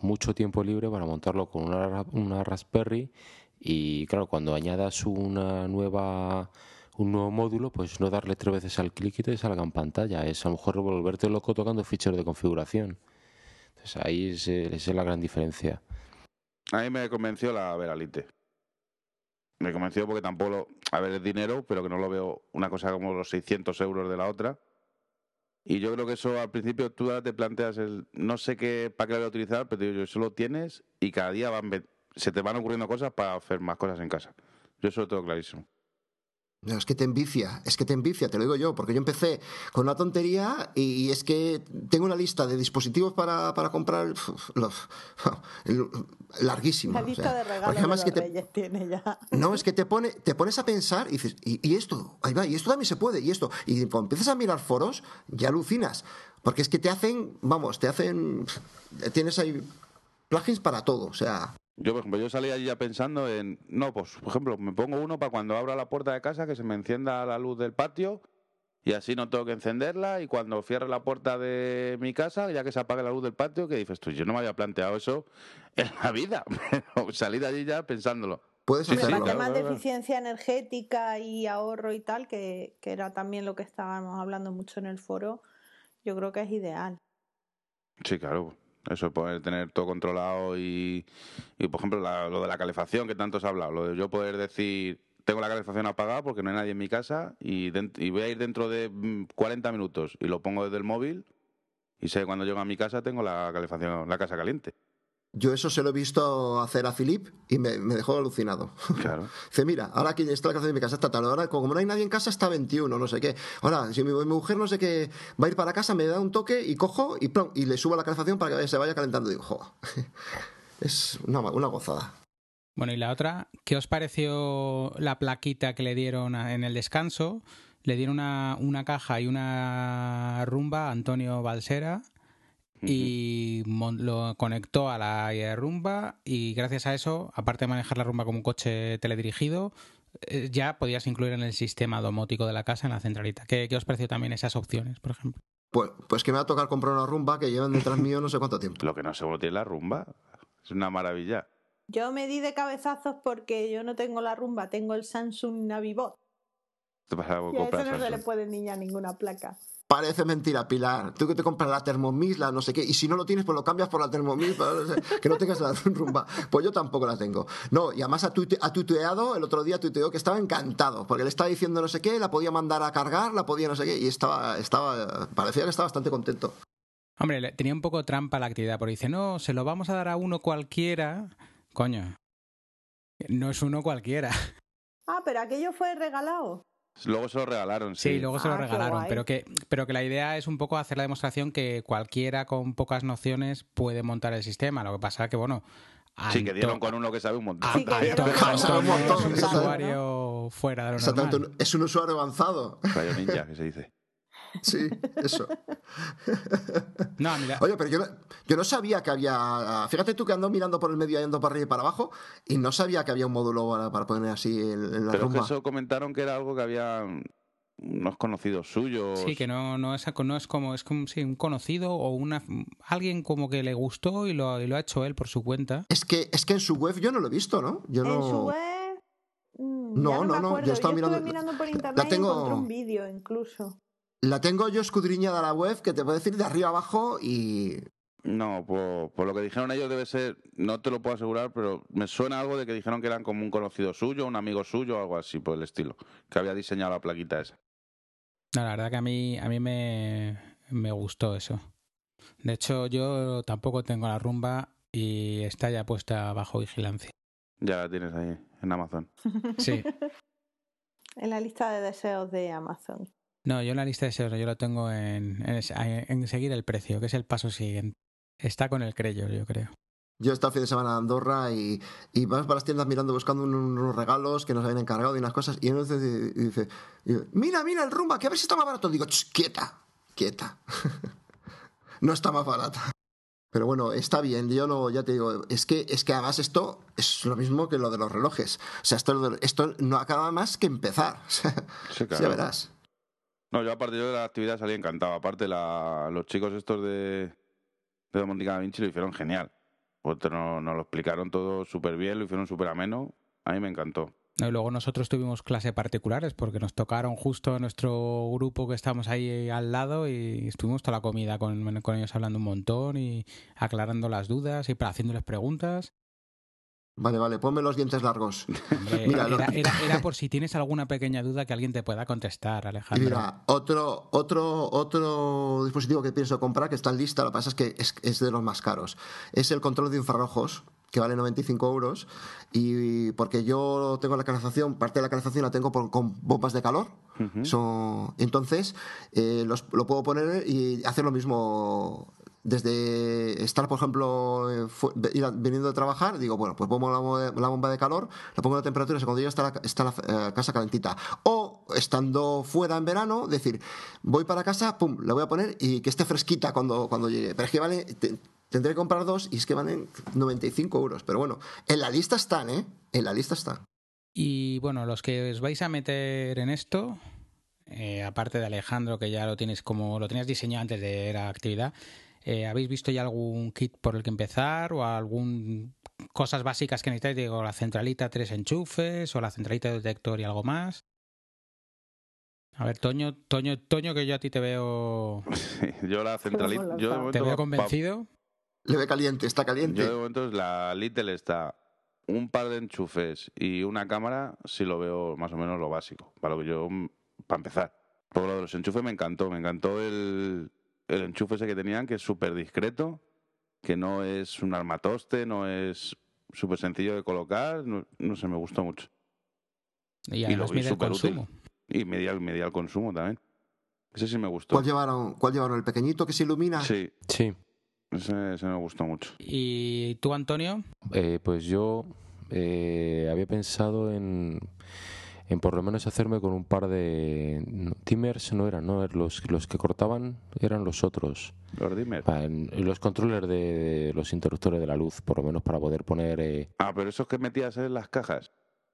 mucho tiempo libre para montarlo con una, una Raspberry y claro, cuando añadas una nueva un nuevo módulo, pues no darle tres veces al clic y te salga en pantalla. Es a lo mejor volverte loco tocando ficheros de configuración. Entonces ahí es, es la gran diferencia. A mí me convenció la Veralite. Me convenció porque tampoco, lo- a ver, es dinero, pero que no lo veo una cosa como los 600 euros de la otra. Y yo creo que eso al principio tú te planteas el, no sé qué, para qué lo voy a utilizar, pero yo, eso lo tienes y cada día van, se te van ocurriendo cosas para hacer más cosas en casa. Yo eso lo tengo clarísimo. No, es que te envicia, es que te envicia, te lo digo yo, porque yo empecé con una tontería y, es que tengo una lista de dispositivos para, para comprar los- larguísima. La o lista sea, de regalos de además los que te- Reyes tiene ya. No, es que te pone, te pones a pensar y dices, y, y esto, ahí va, y esto también se puede, y esto. Y cuando empiezas a mirar foros, ya alucinas. Porque es que te hacen, vamos, te hacen. Tienes ahí plugins para todo, o sea. Yo, por ejemplo, yo salí allí ya pensando en, no, pues, por ejemplo, me pongo uno para cuando abra la puerta de casa que se me encienda la luz del patio y así no tengo que encenderla y cuando cierre la puerta de mi casa, ya que se apague la luz del patio, que dices tú, yo no me había planteado eso en la vida, pero salí de allí ya pensándolo. Puedes Sí, hacerlo. claro, de eficiencia energética y ahorro y tal, que, que era también lo que estábamos hablando mucho en el foro, yo creo que es ideal. Sí, claro. Eso, poder tener todo controlado y, por ejemplo, la- lo de la calefacción que tanto se ha hablado. Lo de yo poder decir, tengo la calefacción apagada porque no hay nadie en mi casa y, y voy a ir dentro de mm, 40 minutos y lo pongo desde el móvil y sé que cuando llego a mi casa tengo la calefacción, la casa caliente. Yo eso se lo he visto hacer a Philip y me, me dejó alucinado. Claro. Dice, mira, ahora aquí está la calefacción de mi casa, está tal. Ahora, como no hay nadie en casa, está 21, no sé qué. Ahora, si mi, mi mujer no sé qué va a ir para casa, me da un toque y cojo y, plom, y le subo la calefacción para que se vaya calentando. Digo, jo, es una, una gozada. Bueno, y la otra, ¿qué os pareció la plaquita que le dieron en el descanso? Le dieron una, una caja y una rumba a Antonio Balsera y lo conectó a la rumba y gracias a eso, aparte de manejar la rumba como un coche teledirigido, eh, ya podías incluir en el sistema domótico de la casa en la centralita. ¿Qué, qué os pareció también esas opciones, por ejemplo? Pues, pues que me va a tocar comprar una rumba que llevan detrás mío no sé cuánto tiempo. Lo que no seguro tiene la rumba. Es una maravilla. Yo me di de cabezazos porque yo no tengo la rumba, tengo el Samsung Navibot. Te vas a Y a ese no se le puede niñar ninguna placa. Parece mentira, Pilar. Tú que te compras la Thermomix, la no sé qué, y si no lo tienes, pues lo cambias por la Thermomix, para no sé, que no tengas la rumba. Pues yo tampoco la tengo. No, y además ha, tuite- ha tuiteado, el otro día tuiteó que estaba encantado, porque le estaba diciendo no sé qué, la podía mandar a cargar, la podía no sé qué, y estaba, estaba, parecía que estaba bastante contento. Hombre, tenía un poco trampa la actividad, porque dice, no, se lo vamos a dar a uno cualquiera. Coño, no es uno cualquiera. Ah, pero aquello fue regalado. Luego se lo regalaron, Sí, sí. luego se lo Ah, qué regalaron, pero que, pero que la idea es un poco hacer la demostración que cualquiera con pocas nociones puede montar el sistema. Lo que pasa que, bueno... Sí, que Anto- dieron con uno que sabe un montón. Sí, Anto- un montón, es un usuario fuera de lo Exactamente, normal. es un usuario avanzado. Rayo ninja, que se dice. Sí, eso. No, a mí la- Oye, pero yo no, yo no sabía que había. Fíjate tú que ando mirando por el medio y ando para arriba y para abajo, y no sabía que había un módulo para, para poner así en, la Pero es que rumba. eso comentaron que era algo que había unos conocidos suyos. Sí, que no, no, es, no es como, es como sí, un conocido o una alguien como que le gustó y lo, y lo ha hecho él por su cuenta. Es que, es que en su web yo no lo he visto, ¿no? Yo no. En su web. mm, No, ya no, no, no, yo estaba mirando- mirando por la internet tengo- y encontré un vídeo incluso. La tengo yo escudriñada la web que te puedo decir de arriba abajo y. No, por, por lo que dijeron ellos debe ser, no te lo puedo asegurar, pero me suena algo de que dijeron que eran como un conocido suyo, un amigo suyo, algo así por el estilo, que había diseñado la plaquita esa. No, la verdad que a mí, a mí me, me gustó eso. De hecho, yo tampoco tengo la rumba y está ya puesta bajo vigilancia. Ya la tienes ahí en Amazon. Sí. En la lista de deseos de Amazon. No, yo en la lista de deseos yo lo tengo en, en, en seguir el precio, que es el paso siguiente. Está con el Creyos, yo creo. Yo he estado el fin de semana en Andorra y, y vas para las tiendas mirando, buscando un- unos regalos que nos habían encargado de unas cosas. Y uno dice, y y mira, mira el rumba, que a ver si está más barato. Digo, "Ch, quieta, quieta. no está más barata. Pero bueno, está bien, yo no, ya te digo, es que, es que además esto es lo mismo que lo de los relojes. O sea, esto, esto no acaba más que empezar. Sí, Ya claro. verás. No, yo aparte yo de la actividad salí encantado. Aparte la, los chicos estos de, de Domotica da Vinci lo hicieron genial. Pues te no- nos lo explicaron todo súper bien, lo hicieron súper ameno. A mí me encantó. Y luego nosotros tuvimos clase particulares porque nos tocaron justo nuestro grupo que estábamos ahí al lado y estuvimos toda la comida con, con ellos hablando un montón y aclarando las dudas y haciéndoles preguntas. Vale, vale, ponme los dientes largos. Hombre, Mira, lo- era, era- era por si tienes alguna pequeña duda que alguien te pueda contestar, Alejandro. mira, otro, otro, otro dispositivo que pienso comprar, que está en lista, lo que pasa es que es, es de los más caros. Es el control de infrarrojos, que vale 95 euros. Y porque yo tengo la calefacción, parte de la calefacción la tengo por- con bombas de calor. Son- entonces, eh, los- lo puedo poner y hacer lo mismo. Desde estar, por ejemplo, eh, viniendo de trabajar, digo, bueno, pues pongo la, bo- la bomba de calor, la pongo a la temperatura, cuando ya está la, está la eh, casa calentita. O estando fuera en verano, decir, voy para casa, pum, la voy a poner y que esté fresquita cuando, cuando llegue. Pero es que vale, te- tendré que comprar dos y es que valen 95 euros. Pero bueno, en la lista están, ¿eh? En la lista están. Y bueno, los que os vais a meter en esto, eh, aparte de Alejandro, que ya lo tienes como lo tenías diseñado antes de la actividad, eh, ¿habéis visto ya algún kit por el que empezar o algún cosas básicas que necesitáis? Digo, la centralita, tres enchufes o la centralita de detector y algo más. A ver, Toño, Toño, Toño, que yo a ti te veo, yo la centralita. Mola, Yo de pa. momento, te veo pa- convencido. Le ve caliente, está caliente. Yo de momento es la Little está un par de enchufes y una cámara, si lo veo más o menos lo básico. Para lo que yo, para empezar. Por lo de los enchufes me encantó, me encantó el, el enchufe ese que tenían, que es súper discreto, que no es un armatoste, no es súper sencillo de colocar, no, no sé, me gustó mucho. Y lo además vi súper útil. consumo. Y media, media el consumo también. Ese sí me gustó. ¿Cuál llevaron? ¿Cuál llevaron? ¿El pequeñito que se ilumina? Sí, Sí, ese, ese me gustó mucho. ¿Y tú, Antonio? Eh, pues yo eh, había pensado en, en por lo menos hacerme con un par de timers, no eran, no los, los que cortaban eran los otros. Los en- los controllers de, de los interruptores de la luz, por lo menos para poder poner eh, Ah, pero esos que metías en las cajas.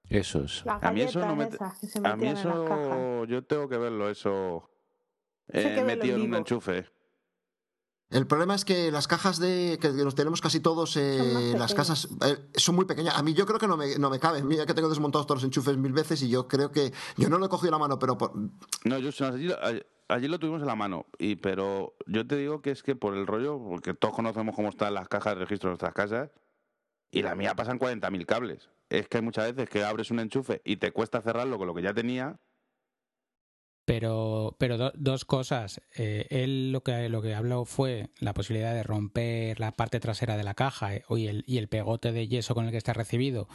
esos. Las A mí eso no me- esas que se A mí eso, yo tengo que verlo, eso eh, que metido en en un enchufe. El problema es que las cajas de que los tenemos casi todos, eh, las casas eh, son muy pequeñas. A mí yo creo que no me, no me caben. Mira que tengo desmontados todos los enchufes mil veces y yo creo que yo no lo he cogido la mano, pero por- No, yo, no, yo- allí lo tuvimos en la mano, y pero yo te digo que es que por el rollo, porque todos conocemos cómo están las cajas de registro de nuestras casas, y la mía pasan 40.000 cables. Es que hay muchas veces que abres un enchufe y te cuesta cerrarlo con lo que ya tenía. Pero, pero do- dos cosas. Eh, él lo que, lo que habló fue la posibilidad de romper la parte trasera de la caja eh, y, el, y el pegote de yeso con el que está recibido.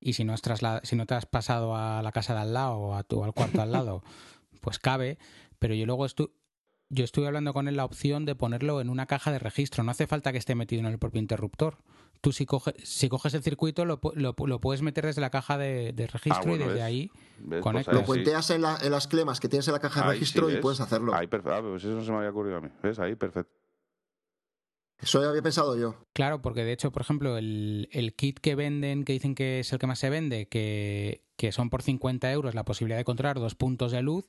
Y si no, has si no te has pasado a la casa de al lado o a tu, al cuarto al lado, pues cabe. Pero yo luego estu yo estuve hablando con él la opción de ponerlo en una caja de registro. No hace falta que esté metido en el propio interruptor. Tú si, coge, si coges el circuito lo, lo, pu- lo puedes meter desde la caja de, de registro bueno, y desde ¿ves? ahí ¿Ves? conectas. Pues Lo ahí sí. puenteas en, la- en las clemas que tienes en la caja de Ahí sí, registro y ¿ves? puedes hacerlo. Ahí, perfecto. Ah, pues eso no se me había ocurrido a mí. ¿Ves? Ahí, perfecto. Eso ya había pensado yo. Claro, porque de hecho, por ejemplo, el, el kit que venden, que dicen que es el que más se vende, que, que son por 50 euros la posibilidad de controlar dos puntos de luz,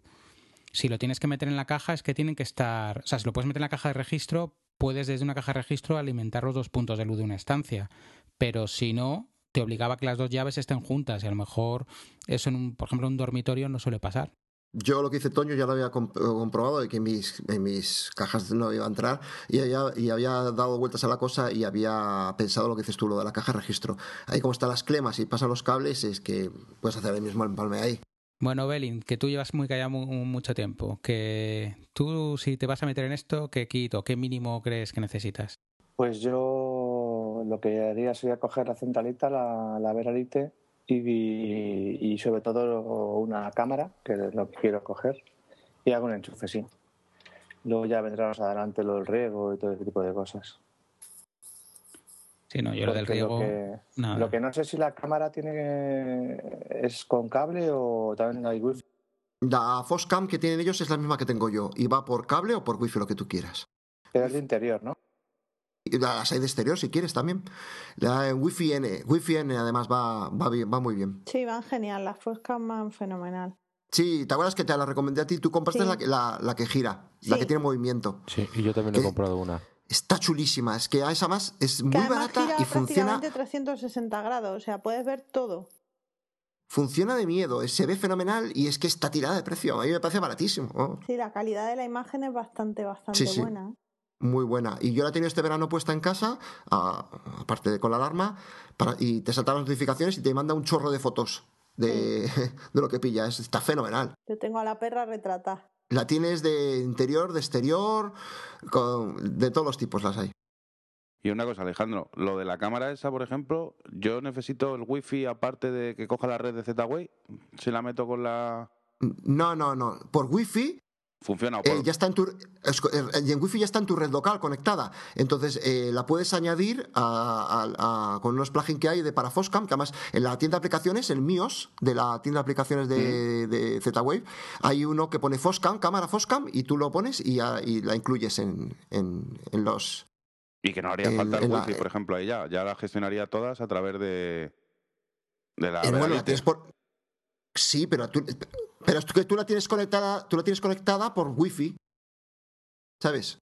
si lo tienes que meter en la caja es que tienen que estar... O sea, si lo puedes meter en la caja de registro, puedes desde una caja de registro alimentar los dos puntos de luz de una estancia. Pero si no, te obligaba a que las dos llaves estén juntas y a lo mejor eso, en un, por ejemplo, en un dormitorio no suele pasar. Yo lo que hice Toño ya lo había comp- comprobado de que en mis, mis cajas no iba a entrar y había, y había dado vueltas a la cosa y había pensado lo que dices tú, lo de la caja de registro. Ahí como están las clemas y pasan los cables es que puedes hacer el mismo empalme ahí. Bueno, Belin, que tú llevas muy callado mu- mucho tiempo, que tú si te vas a meter en esto, ¿qué kit o qué mínimo crees que necesitas? Pues yo lo que haría sería coger la centralita, la, Veralite y, sobre todo una cámara, que es lo que quiero coger, y hago un enchufe, sí. Luego ya vendrá más adelante lo del riego y todo ese tipo de cosas. Sí, no, yo lo del riego, Lo que, nada. lo que no sé si la cámara tiene es con cable o también hay wifi. La Foscam que tienen ellos es la misma que tengo yo y va por cable o por wifi lo que tú quieras. Pero es de interior, ¿no? Y las hay de exterior si quieres también. La en Wi-Fi N, Wi-Fi N además va, va, bien, va muy bien. Sí, van genial, las Foscam van fenomenal. Sí, ¿te acuerdas que te la recomendé a ti? Tú compraste Sí. la, que- la, la que gira, la que tiene movimiento. Sí, y yo también he comprado una. Está chulísima, es que a esa más es muy que barata gira y funciona, prácticamente 360 grados, o sea, puedes ver todo. funciona de miedo, se ve fenomenal y es que está tirada de precio. A mí me parece baratísimo. oh, Sí, la calidad de la imagen es bastante, bastante Sí, sí. buena. Muy buena. Y yo la he tenido este verano puesta en casa, aparte de con la alarma, para, y te saltan las notificaciones y te manda un chorro de fotos de, de lo que pillas. Está fenomenal. Yo tengo a la perra retratada. La tienes de interior, de exterior, con- de todos los tipos las hay. Y una cosa, Alejandro, lo de la cámara esa, por ejemplo, yo necesito el wifi aparte de que coja la red de Z-Way. Si la meto con la... No, no, no. Por wifi Funciona. o eh, por- ya está en tu es- eh, y en wifi ya está en tu red local conectada. Entonces eh, la puedes añadir a- a- a- con unos plugins que hay de para Foscam, que además en la tienda de aplicaciones, en MIOS, de la tienda de aplicaciones de, de Z-Wave, hay uno que pone Foscam, cámara Foscam, y tú lo pones y, la incluyes en, en- en los. Y que no haría en- falta el la- wifi, por ejemplo, ahí ya. Ya la gestionaría todas a través de... De la... Eh, bueno, la Veralite. tienes por. Sí, pero tú, pero es que tú la tienes conectada, tú la tienes conectada por wifi. ¿Sabes?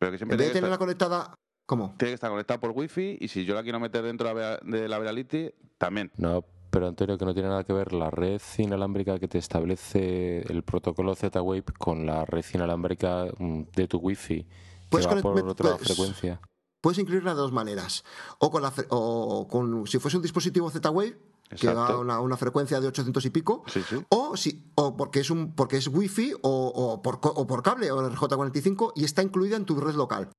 Pero que siempre En vez de que, tenerla estar, conectada. ¿Cómo? tiene que estar conectada por wifi y si yo la quiero meter dentro de la Verality, también. No, pero Antonio, que no tiene nada que ver la red inalámbrica que te establece el protocolo Z-Wave con la red inalámbrica mm, de tu wifi, que Puedes va conect- por otra pues- frecuencia. Puedes incluirla de dos maneras. O con la o con si fuese un dispositivo Z-Wave que Exacto. va a una, una frecuencia de 800 y pico, Sí, sí. o si o porque es un porque es wifi o, o por o por cable o RJ45 y está incluida en tu red local.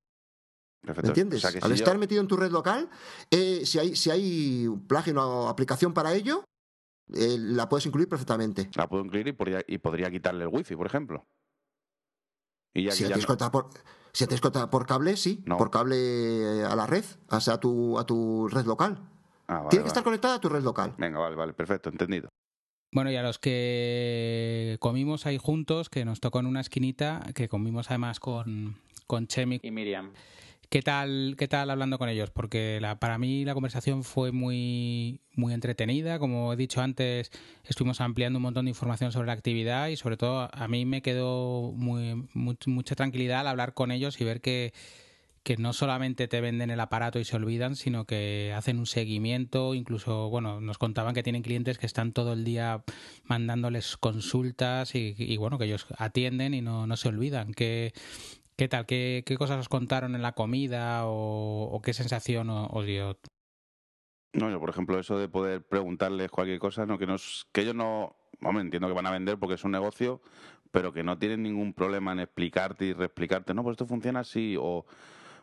Perfecto. ¿Me entiendes? O sea, que Al si yo- estar metido en tu red local, eh, si hay si hay un plugin o aplicación para ello, eh, la puedes incluir perfectamente. La puedo incluir y podría, y podría quitarle el wifi, por ejemplo. Y ya Si que la ya tienes no- por si la tienes por cable, sí, No. por cable eh, a la red, o sea, a tu a tu red local. Ah, vale, Tiene que vale. estar conectada a tu red local. Venga, vale, vale, perfecto, entendido. Bueno, y a los que comimos ahí juntos, que nos tocó en una esquinita, que comimos además con, con Chemi y Miriam. ¿Qué tal, ¿Qué tal hablando con ellos? Porque la, para mí la conversación fue muy, muy entretenida. Como he dicho antes, estuvimos ampliando un montón de información sobre la actividad y sobre todo a mí me quedó muy, much- mucha tranquilidad al hablar con ellos y ver que, que no solamente te venden el aparato y se olvidan, sino que hacen un seguimiento, incluso, bueno, nos contaban que tienen clientes que están todo el día mandándoles consultas y, bueno, que ellos atienden y no, no se olvidan. ¿Qué, qué tal? ¿Qué, ¿Qué, cosas os contaron en la comida o, qué sensación os dio? No, yo por ejemplo eso de poder preguntarles cualquier cosa, no que nos, que ellos no, Hombre, entiendo que van a vender porque es un negocio, pero que no tienen ningún problema en explicarte y reexplicarte, no, pues esto funciona así, o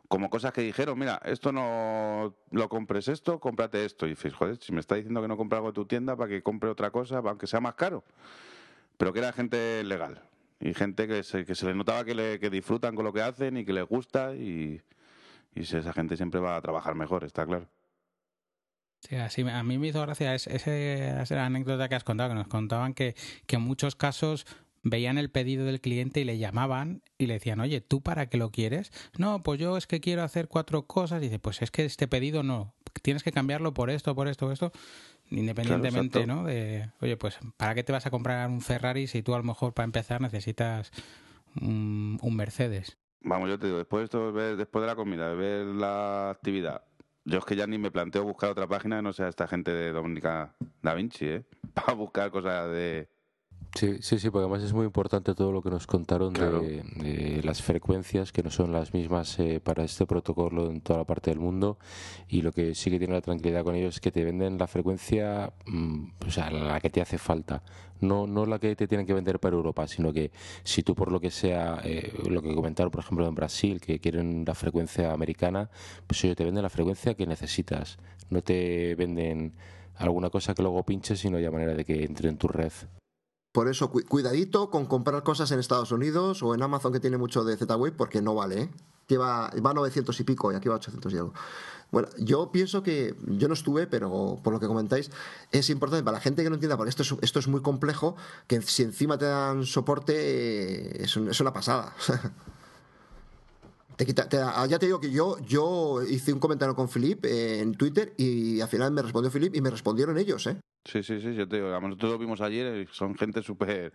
como cosas que dijeron, mira, esto no lo compres esto, cómprate esto. Y dices, joder, si me está diciendo que no compre algo de tu tienda para que compre otra cosa, aunque sea más caro. Pero que era gente legal y gente que se, que se les notaba que, le, que disfrutan con lo que hacen y que les gusta y, y esa gente siempre va a trabajar mejor, está claro. Sí, a mí me hizo gracia esa anécdota que has contado, que nos contaban que, que en muchos casos veían el pedido del cliente y le llamaban y le decían, oye, ¿tú para qué lo quieres? No, pues yo es que quiero hacer cuatro cosas. Y dice, pues es que este pedido no, tienes que cambiarlo por esto, por esto, por esto, independientemente, ¿no? De, oye, pues ¿para qué te vas a comprar un Ferrari si tú a lo mejor para empezar necesitas un, Mercedes? Vamos, yo te digo, después de, esto, después de la comida, de ver la actividad, yo es que ya ni me planteo buscar otra página que no sea esta gente de Dominica Da Vinci, ¿eh? Para buscar cosas de... Sí, sí, sí, porque además es muy importante todo lo que nos contaron de, las frecuencias, que no son las mismas eh, para este protocolo en toda la parte del mundo. Y lo que sí que tiene la tranquilidad con ellos es que te venden la frecuencia, mm, o sea, la que te hace falta. No, no la que te tienen que vender para Europa, sino que si tú por lo que sea, eh, lo que comentaron por ejemplo en Brasil, que quieren la frecuencia americana, pues ellos te venden la frecuencia que necesitas. No te venden alguna cosa que luego pinches, sino ya manera de que entre en tu red. Por eso, cuidadito con comprar cosas en Estados Unidos o en Amazon que tiene mucho de Z-Wave, porque no vale, ¿eh? va, va a 900 y pico y aquí va a 800 y algo. Bueno, yo pienso que, yo no estuve, pero por lo que comentáis, es importante para la gente que no entienda, porque esto es, esto es muy complejo, que si encima te dan soporte, eh, es, es una pasada. Quita, ya te digo que yo, yo hice un comentario con Philip en Twitter y al final me respondió Philip y me respondieron ellos, ¿eh? Sí, sí, sí, yo te digo, nosotros lo vimos ayer, y son gente súper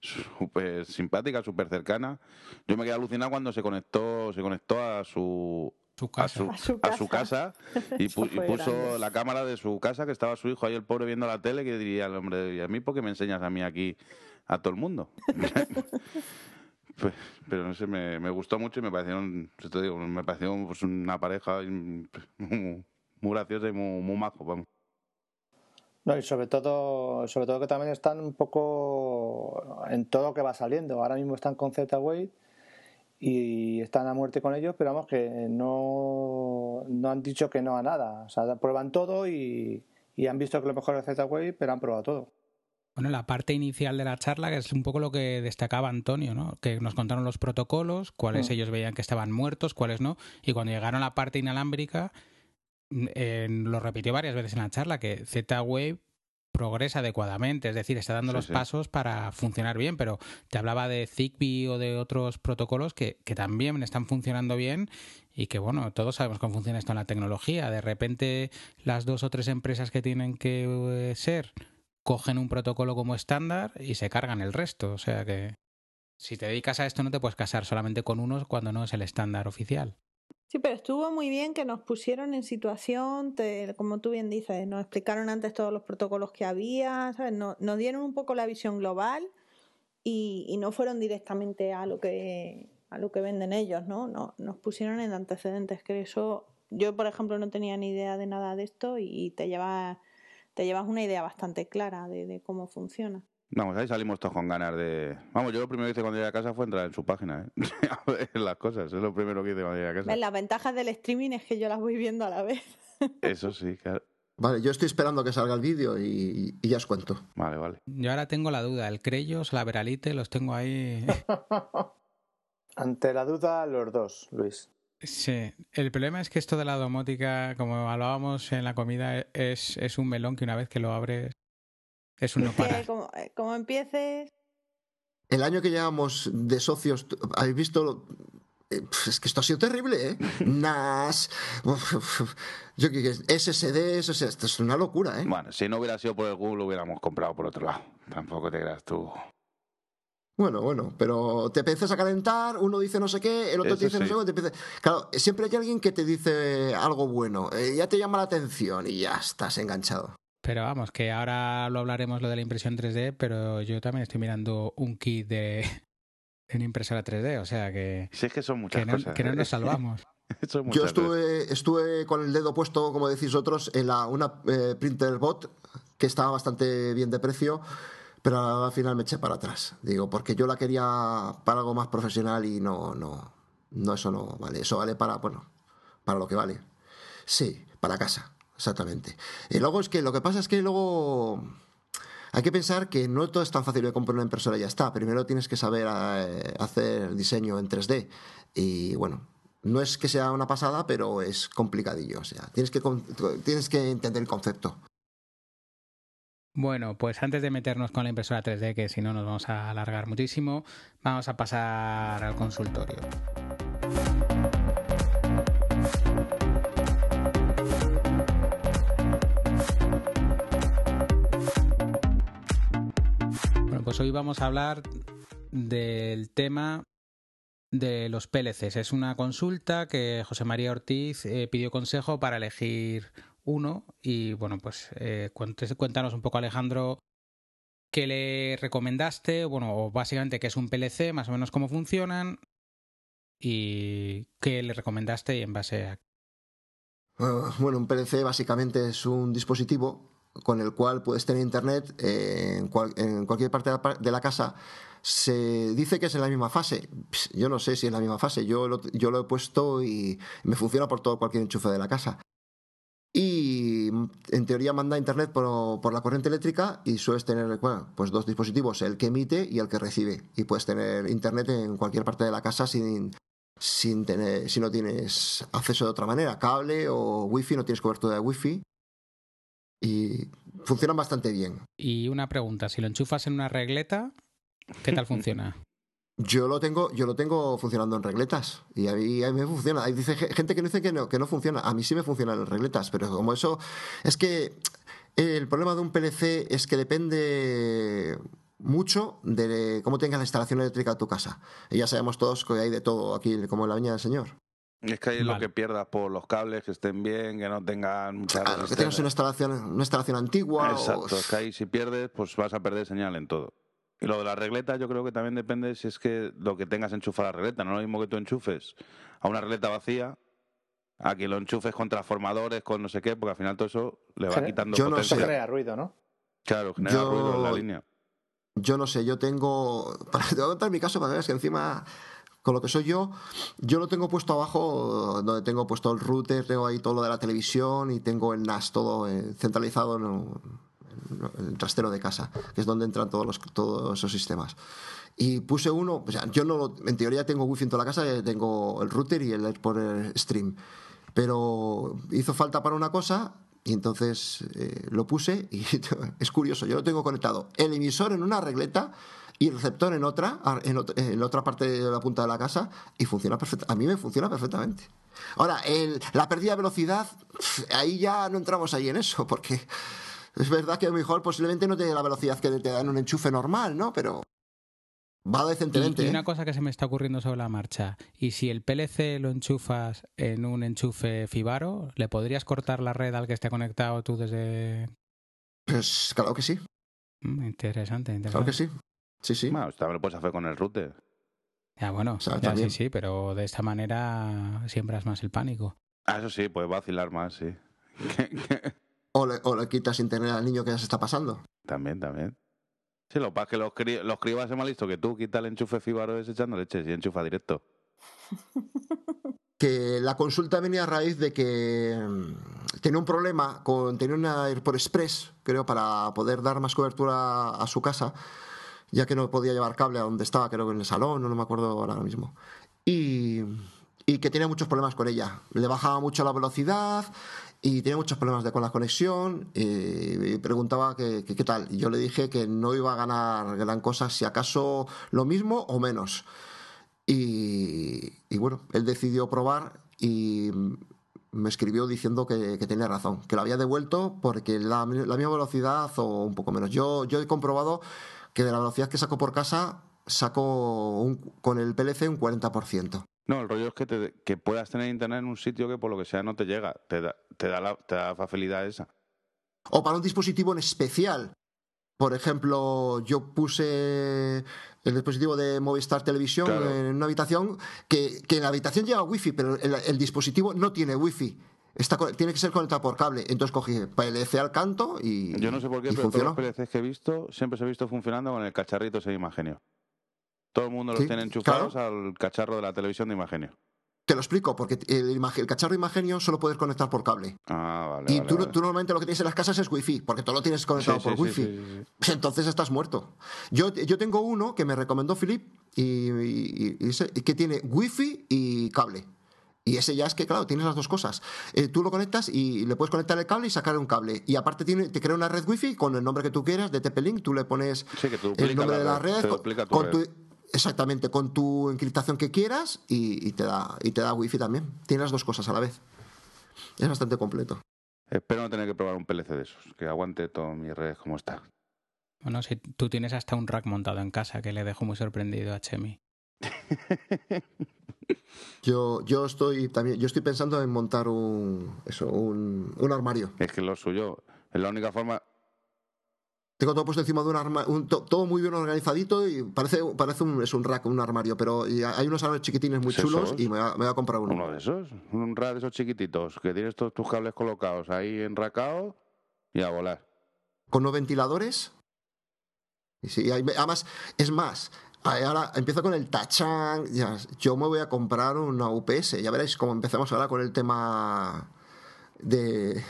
súper simpática, súper cercana. Yo me quedé alucinado cuando se conectó, se conectó a su a, su, casa. y, puso la cámara de su casa que estaba su hijo ahí el pobre viendo la tele que diría el hombre, ¿y a mí por qué me enseñas a mí aquí a todo el mundo? Pues, pero no sé, me, me, gustó mucho y me pareció, te digo, me pareció pues, una pareja muy, graciosa y muy, muy majo, vamos. No, y sobre todo, sobre todo que también están un poco en todo lo que va saliendo. Ahora mismo están con Z-Wave y están a muerte con ellos, pero vamos que no, no han dicho que no a nada. O sea, prueban todo y, y han visto que lo mejor es Z-Wave, pero han probado todo. Bueno, la parte inicial de la charla, que es un poco lo que destacaba Antonio, ¿no? Que nos contaron los protocolos, cuáles mm. ellos veían que estaban muertos, cuáles no, y cuando llegaron a la parte inalámbrica, lo repitió varias veces en la charla, que Z-Wave progresa adecuadamente, es decir, está dando los pasos para funcionar bien, pero te hablaba de Zigbee o de otros protocolos que, que, también están funcionando bien y que, bueno, todos sabemos cómo funciona esto en la tecnología. De repente, las dos o tres empresas que tienen que eh, ser cogen un protocolo como estándar y se cargan el resto. O sea que si te dedicas a esto no te puedes casar solamente con uno cuando no es el estándar oficial. Sí, pero estuvo muy bien que nos pusieron en situación, como tú bien dices, nos explicaron antes todos los protocolos que había, ¿sabes? Nos, dieron un poco la visión global y, no fueron directamente a lo que a lo que venden ellos, ¿no? Nos pusieron en antecedentes, que eso yo, por ejemplo, no tenía ni idea de nada de esto y te llevas, te llevas una idea bastante clara de cómo funciona. Vamos, ahí salimos todos con ganas de. Vamos, yo lo primero que hice cuando llegué a casa fue entrar en su página, ¿eh? a ver las cosas. Es lo primero que hice cuando llegué a casa. Las ventajas del streaming es que yo las voy viendo a la vez. Eso sí, claro. Vale, yo estoy esperando que salga el vídeo y, ya os cuento. Vale, vale. Yo ahora tengo la duda. El Creyos, la Veralite, los tengo ahí. Ante la duda, los dos, Luis. Sí, el problema es que esto de la domótica, como hablábamos en la comida, es, es un melón que una vez que lo abres es un no eh, Como, empieces. El año que llevamos de socios, ¿habéis visto eh, es que esto ha sido terrible, ¿eh? NAS, yo SSD, eso, esto es una locura, ¿eh? Bueno, si no hubiera sido por el Google, lo hubiéramos comprado por otro lado. Tampoco te creas tú. Bueno, bueno, pero te empiezas a calentar, uno dice no sé qué, el otro te dice no sé qué, te empieza... Claro, siempre hay alguien que te dice algo bueno, eh, ya te llama la atención y ya estás enganchado. Pero vamos, que ahora lo hablaremos lo de la impresión 3D, pero yo también estoy mirando un kit de en impresora 3D, o sea que... Sí, es que son muchas que no, cosas. Que no ¿eh? nos salvamos. Yo estuve, estuve con el dedo puesto, como decís otros, en la, una eh, printer bot que estaba bastante bien de precio, pero al final me eché para atrás. Digo, porque yo la quería para algo más profesional y no, no, no, eso no vale. Eso vale para, bueno, para lo que vale. Sí, para casa, exactamente. Y luego es que lo que pasa es que luego hay que pensar que no todo es tan fácil de comprar una impresora y ya está. Primero tienes que saber eh, hacer diseño en 3D. Y bueno, no es que sea una pasada, pero es complicadillo. O sea, tienes que, tienes que entender el concepto. Bueno, pues antes de meternos con la impresora 3D, que si no nos vamos a alargar muchísimo, vamos a pasar al consultorio. Pues hoy vamos a hablar del tema de los PLCs. Es una consulta que José María Ortiz eh, pidió consejo para elegir uno y bueno, pues eh, cuéntanos un poco Alejandro qué le recomendaste, bueno, básicamente qué es un PLC, más o menos cómo funcionan y qué le recomendaste y en base a... Bueno, un PLC básicamente es un dispositivo con el cual puedes tener internet en, en cualquier parte de la casa se dice que es en la misma fase. Yo no sé si es la misma fase. Yo lo, yo lo he puesto y me funciona por todo cualquier enchufe de la casa. Y en teoría manda internet por, por la corriente eléctrica y sueles tener pues dos dispositivos, el que emite y el que recibe. Y puedes tener internet en cualquier parte de la casa sin, sin tener, si no tienes acceso de otra manera, cable o wifi, no tienes cobertura de wifi. Y funcionan bastante bien. Y una pregunta, si lo enchufas en una regleta, ¿Qué tal funciona? Yo lo tengo, yo lo tengo funcionando en regletas y a mí, me funciona. Hay dice gente que dice que no, que no funciona. A mí sí me funcionan en regletas, pero como eso es que el problema de un PLC es que depende mucho de cómo tengas la instalación eléctrica de tu casa. Y ya sabemos todos que hay de todo aquí, como en la viña del señor. Es que hay lo que pierdas por los cables, que estén bien, que no tengan mucha claro, que tengas una instalación, una instalación antigua. Exacto, es que ahí si pierdes, pues vas a perder señal en todo. Y lo de la regleta yo creo que también depende si es que lo que tengas enchufado a la regleta, no es lo mismo que tú enchufes a una regleta vacía, a que lo enchufes con transformadores, con no sé qué, porque al final todo eso le va quitando yo potencia. No genera ruido, ¿no? Claro, genera ruido en la línea. Yo no sé, yo tengo... Te voy a contar mi caso para que veas que encima con lo que soy yo, yo lo tengo puesto abajo, donde tengo puesto el router, tengo ahí todo lo de la televisión y tengo el NAS todo eh, centralizado en, el trastero de casa, que es donde entran todos, los, todos esos sistemas. Y puse uno, o sea, yo no en teoría tengo wifi en toda la casa, eh, tengo el router y el Explorer Stream, pero hizo falta para una cosa y entonces eh, lo puse y es curioso, yo lo tengo conectado el emisor en una regleta y el receptor en otra, en, en otra parte de la punta de la casa y funciona perfectamente. A mí me funciona perfectamente. Ahora, el, la pérdida de velocidad, ahí ya no entramos ahí en eso, porque es verdad que a lo mejor posiblemente no tiene la velocidad que te da en un enchufe normal, ¿no? Pero va decentemente. Y, una ¿eh? cosa que se me está ocurriendo sobre la marcha. ¿Y si el PLC lo enchufas en un enchufe Fibaro, ¿le podrías cortar la red al que esté conectado tú desde...? Pues claro que sí. Mm, interesante, interesante. Claro que sí. Sí, sí. Bueno, también lo puedes hacer con el router. Ya, bueno, ya, sí, sí, pero de esta manera siembras más el pánico. Ah, eso sí, puedes vacilar más, sí. O le, o le quitas internet al niño que ya se está pasando. También, también. Sí, lo que pasa es que los, cri los cribas es más listo que tú. Quita el enchufe fibaro ese echando leches y enchufa directo. que la consulta venía a raíz de que mm, tenía un problema con tenía una AirPort Express, creo, para poder dar más cobertura a su casa, ya que no podía llevar cable a donde estaba, creo que en el salón, no, me acuerdo ahora mismo. Y, y que tenía muchos problemas con ella. Le bajaba mucho la velocidad y tenía muchos problemas de, con la conexión y, preguntaba qué tal. Y yo le dije que no iba a ganar gran cosa, si acaso lo mismo o menos. Y, bueno, él decidió probar y me escribió diciendo que, tenía razón, que lo había devuelto porque la, la, misma velocidad o un poco menos. Yo, yo he comprobado que de la velocidad que saco por casa saco un- con el PLC un 40%. No, el rollo es que, te- que puedas tener internet en un sitio que por lo que sea no te llega. Te da, te da, la, te da la facilidad esa. O para un dispositivo en especial. Por ejemplo, yo puse el dispositivo de Movistar Televisión Claro. en una habitación que, que en la habitación lleva wifi, pero el, el dispositivo no tiene wifi. Está, tiene que ser conectado por cable. Entonces cogí PLC al canto y, Yo no sé por qué, pero todos funcionó. los PLCs que he visto siempre se he visto funcionando con el cacharrito ese de Imagenio. Todo el mundo los Sí, tiene enchufados al cacharro de la televisión de Imagenio. Te lo explico, porque el, el cacharro Imagenio solo puedes conectar por cable. Ah, vale. y vale, tú, vale. tú normalmente lo que tienes en las casas es wifi, porque todo lo tienes conectado Sí, por sí, wifi. sí. Entonces estás muerto. Yo, yo tengo uno que me recomendó Philip y, y- que tiene wifi y cable. Y ese ya es que, claro, tienes las dos cosas. Eh, tú lo conectas y le puedes conectar el cable y sacar un cable. Y aparte tiene, te crea una red wifi con el nombre que tú quieras de TP-Link. Tú le pones Sí, que te el nombre la de la red, red, te con- tu con red. tu- exactamente, con tu encriptación que quieras y, y te da, y te da wifi también. Tiene las dos cosas a la vez. Es bastante completo. Espero no tener que probar un PLC de esos, que aguante todas mis redes como está. Bueno, si tú tienes hasta un rack montado en casa que le dejo muy sorprendido a Chemi. Yo, yo estoy también, yo estoy pensando en montar un eso, un, un armario. Es que lo suyo es la única forma. Tengo todo puesto encima de un armario, todo muy bien organizadito y parece, parece un, es un rack, un armario, pero hay unos armarios chiquitines muy chulos esos. y me voy, a, me voy a comprar uno. Uno de esos, un RAD de esos chiquititos, que tienes todos tus cables colocados ahí enracados y a volar. Con no ventiladores. Sí, hay- además, es más, ahora empiezo con el tachán. ya, yo me voy a comprar una UPS. Ya veréis cómo empezamos ahora con el tema de,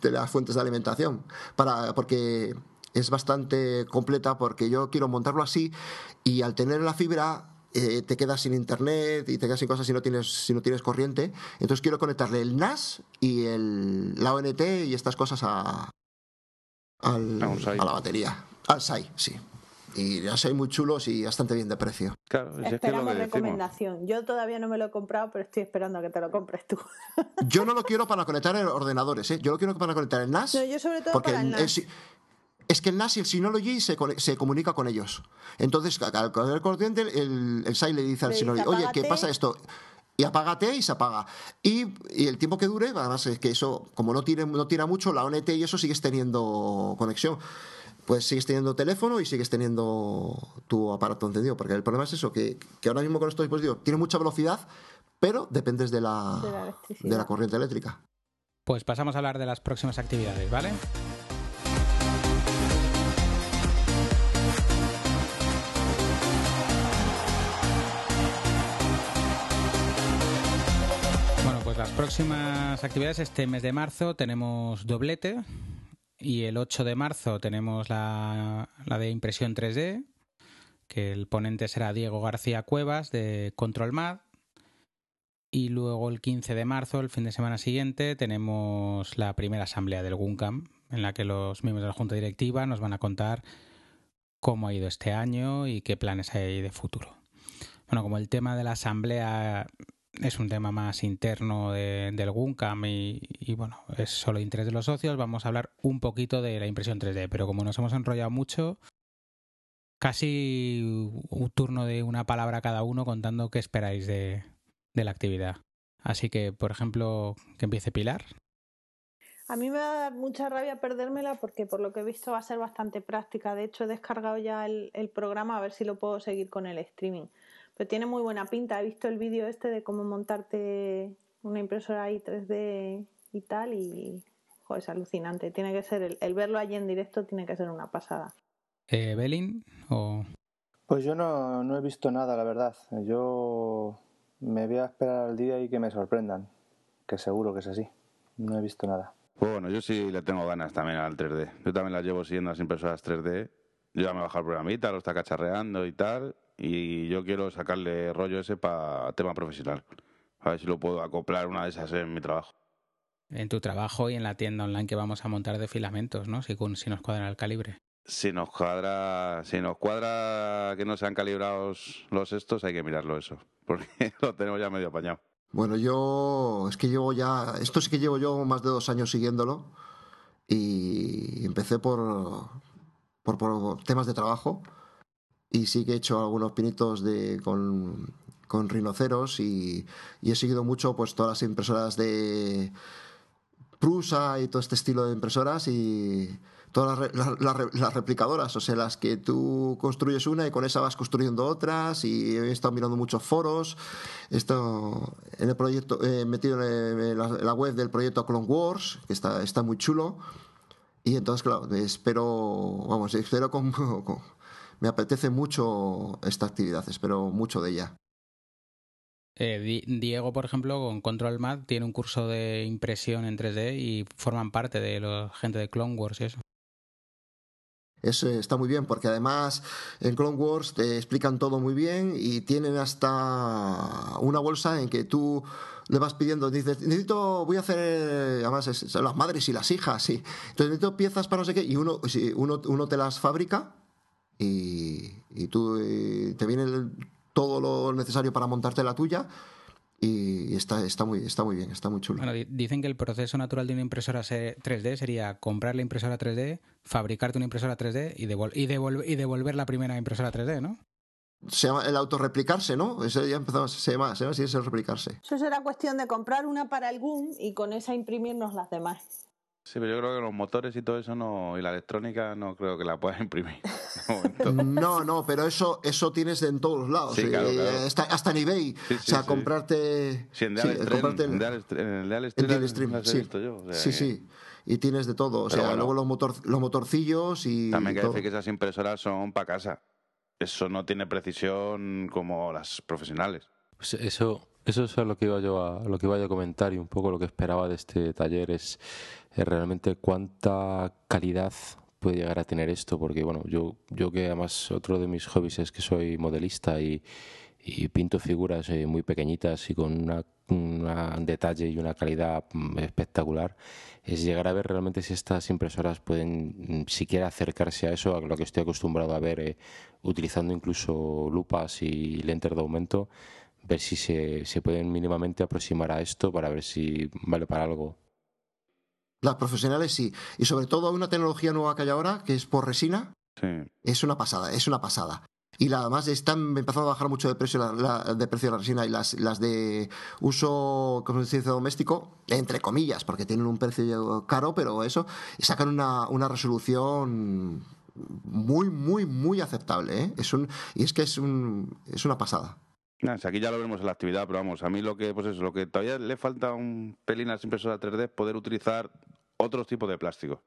de las fuentes de alimentación. Para, porque es bastante completa, porque yo quiero montarlo así y al tener la fibra. eh, te quedas sin internet y te quedas sin cosas si no tienes si no tienes corriente entonces quiero conectarle el NAS y el la ONT y estas cosas a al- a la batería al SAI sí y ya soy muy chulos y bastante bien de precio Claro, si es que lo Esperamos que decimos. recomendación. Yo todavía no me lo he comprado, pero estoy esperando a que te lo compres tú. yo no lo quiero para conectar en ordenadores ¿eh? yo lo quiero para conectar el NAS No, yo sobre todo porque para el el- NAS. el es que el NAS y el Synology se, se comunica con ellos. Entonces, al correr corriente, el, el SAI le dice al Le dice, Synology, oye, ¿qué pasa esto? Y apágate y se apaga. Y, y el tiempo que dure, además es que eso, como no, tiene, no tira mucho, la ONT y eso sigues teniendo conexión. Pues sigues teniendo teléfono y sigues teniendo tu aparato encendido. Porque el problema es eso, que, que ahora mismo con estos dispositivos tiene mucha velocidad, pero dependes de la, De la electricidad. de la corriente eléctrica. Pues pasamos a hablar de las próximas actividades, ¿vale? Bueno, pues las próximas actividades este mes de marzo tenemos doblete y el 8 de marzo tenemos la, la de impresión 3D, que el ponente será Diego García Cuevas de Control Mad. Y luego el 15 de marzo, el fin de semana siguiente, tenemos la primera asamblea del GUNCAM, en la que los miembros de la Junta Directiva nos van a contar cómo ha ido este año y qué planes hay de futuro. Bueno, como el tema de la asamblea es un tema más interno de- del GUNCAM y, bueno, es solo interés de los socios, vamos a hablar un poquito de la impresión 3D, pero como nos hemos enrollado mucho, casi un turno de una palabra cada uno contando qué esperáis de, la actividad. Así que, por ejemplo, que empiece Pilar. A mí me va a dar mucha rabia perdérmela porque por lo que he visto va a ser bastante práctica. De hecho, he descargado ya el programa a ver si lo puedo seguir con el streaming. Pero tiene muy buena pinta. He visto el vídeo este de cómo montarte una impresora ahí 3D y tal y joder, es alucinante. Tiene que ser el, el verlo allí en directo tiene que ser una pasada. Eh, Belin o Pues yo no, no he visto nada, la verdad. Yo me voy a esperar al día y que me sorprendan, que seguro que es así. No he visto nada. Bueno, yo sí le tengo ganas también al 3D. Yo también las llevo siguiendo las impresoras 3D. Yo ya me he bajado el programita, lo está cacharreando y tal. Y yo quiero sacarle rollo ese para tema profesional. A ver si lo puedo acoplar una de esas en mi trabajo. en tu trabajo y en la tienda online que vamos a montar de filamentos, ¿no? Si, con- si nos cuadra el calibre. Si nos cuadra, si nos cuadra que no sean calibrados los estos, hay que mirarlo eso. Porque lo tenemos ya medio apañado. Bueno, yo es que llevo ya, esto sí que llevo yo más de dos años siguiéndolo y empecé por, por, por temas de trabajo y sí que he hecho algunos pinitos de, con, con rinoceros y, he seguido mucho pues todas las impresoras de Prusa y todo este estilo de impresoras y todas las, las- replicadoras, o sea, las que tú construyes una y con esa vas construyendo otras y he estado mirando muchos foros, he en el proyecto, he metido en, la, web del proyecto Clone Wars, que está, está muy chulo. Y entonces, claro, espero, vamos, espero con- me apetece mucho esta actividad, espero mucho de ella. Eh, Di- Diego, por ejemplo, con Control Math tiene un curso de impresión en 3D y forman parte de la gente de Clone Wars y eso. Eso está muy bien porque además en Clone Wars te explican todo muy bien y tienen hasta una bolsa en que tú le vas pidiendo, dices, necesito, voy a hacer, además es- son las madres y las hijas, sí. Entonces necesito piezas para no sé qué y uno, uno, uno te las fabrica y, y tú eh, te viene el- todo lo necesario para montarte la tuya y está, está, muy, está muy bien, está muy chulo. Bueno, di- dicen que el proceso natural de una impresora se- 3D sería comprar la impresora 3D, fabricarte una impresora 3D y, devol- y, devol- y devolver la primera impresora 3D, ¿no? Se llama el autorreplicarse, ¿no? Eso ya empezamos, se llama, se llama así, es el replicarse. Eso será cuestión de comprar una para el GUM y con esa imprimirnos las demás. Sí, pero yo creo que los motores y todo eso no, y la electrónica no creo que la puedas imprimir. Momento. No, no, pero eso, eso tienes de en todos los lados. Sí, claro, Eh, claro. Hasta, hasta en eBay. Sí, o sea, sí. comprarte. Sí, en sí, Deal Stream, comprarte en el- Deal Stream- en el Deal en Stream Deal Stream, las he sí. visto yo, o sea sí, que- sí. Y tienes de todo. O Pero sea, bueno. luego los, motor, los motorcillos y. También hay que decir que esas impresoras son para casa. Eso no tiene precisión como las profesionales. Pues eso, eso es a lo que iba yo a, a lo que iba yo a comentar y un poco lo que esperaba de este taller es, realmente cuánta calidad puede llegar a tener esto, porque bueno, yo, yo que además otro de mis hobbies es que soy modelista y, y pinto figuras eh, muy pequeñitas y con una, una- un detalle y una calidad mm, espectacular, es llegar a ver realmente si estas impresoras pueden mm, siquiera acercarse a eso, a lo que estoy acostumbrado a ver, eh, utilizando incluso lupas y lentes de aumento, ver si se, se pueden mínimamente aproximar a esto para ver si vale para algo. Las profesionales sí. Y sobre todo una tecnología nueva que hay ahora, que es por resina, Sí. es una pasada, es una pasada. Y la, además están empezando a bajar mucho de precio la, la- de precio la resina y las, las de uso, como se dice, doméstico, entre comillas, porque tienen un precio caro, pero eso, sacan una, una resolución muy, muy, muy aceptable. ¿eh? Es un, y es que es, un, es una pasada. Nah, si aquí ya lo vemos en la actividad, pero vamos, a mí lo que, pues eso, lo que todavía le falta un pelín a las impresoras 3D es poder utilizar otros tipos de plásticos.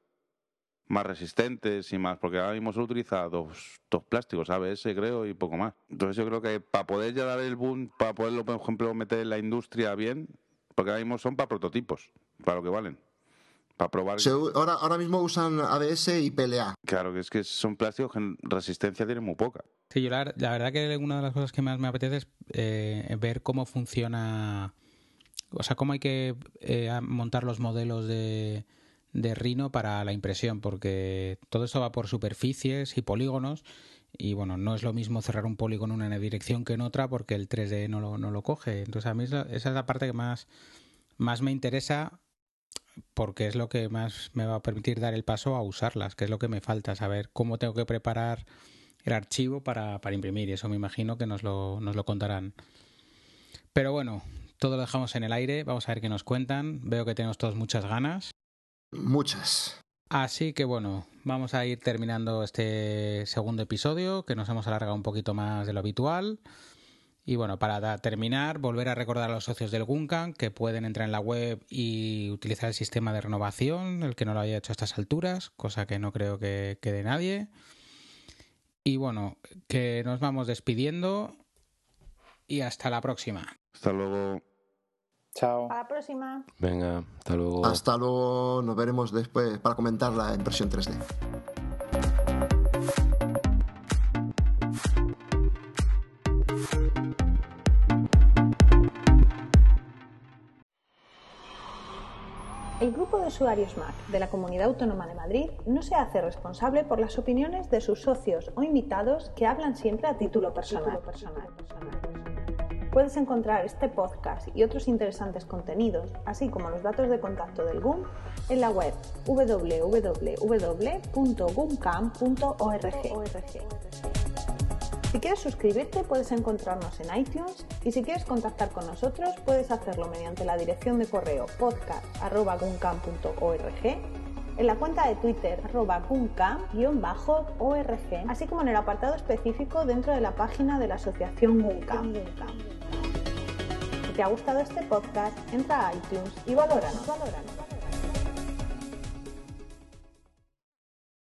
Más resistentes y más, porque ahora mismo solo utiliza dos, dos plásticos, ABS creo, y poco más. Entonces yo creo que para poder ya dar el boom, para poderlo, por ejemplo, meter en la industria bien, porque ahora mismo son para prototipos, para lo que valen. Para probar. Se ahora, ahora mismo usan ABS y PLA. Claro, que es que son plásticos que en resistencia tienen muy poca. Sí, yo la, la verdad que una de las cosas que más me apetece es eh, ver cómo funciona, o sea, cómo hay que eh, montar los modelos de, de Rhino para la impresión, porque todo eso va por superficies y polígonos y bueno, no es lo mismo cerrar un polígono en una dirección que en otra porque el 3D no lo, no lo coge. Entonces a mí esa es la parte que más, más me interesa porque es lo que más me va a permitir dar el paso a usarlas, que es lo que me falta, saber cómo tengo que preparar el archivo para, para imprimir y eso me imagino que nos lo, nos lo contarán. Pero bueno, todo lo dejamos en el aire, vamos a ver qué nos cuentan, veo que tenemos todos muchas ganas. Muchas. Así que bueno, vamos a ir terminando este segundo episodio, que nos hemos alargado un poquito más de lo habitual. Y bueno, para terminar, volver a recordar a los socios del Guncan que pueden entrar en la web y utilizar el sistema de renovación, el que no lo haya hecho a estas alturas, cosa que no creo que quede nadie. Y bueno, que nos vamos despidiendo y hasta la próxima. Hasta luego. Chao. A la próxima. Venga, hasta luego. Hasta luego, nos veremos después para comentar la impresión 3D. El grupo de usuarios Mac de la Comunidad Autónoma de Madrid no se hace responsable por las opiniones de sus socios o invitados que hablan siempre a título personal. Puedes encontrar este podcast y otros interesantes contenidos, así como los datos de contacto del GUM, en la web www.gumcam.org. Si quieres suscribirte puedes encontrarnos en iTunes y si quieres contactar con nosotros puedes hacerlo mediante la dirección de correo podcast.guncam.org en la cuenta de Twitter arroba org así como en el apartado específico dentro de la página de la asociación Guncam. Te ha gustado este podcast, entra a iTunes y valóranos. valóranos.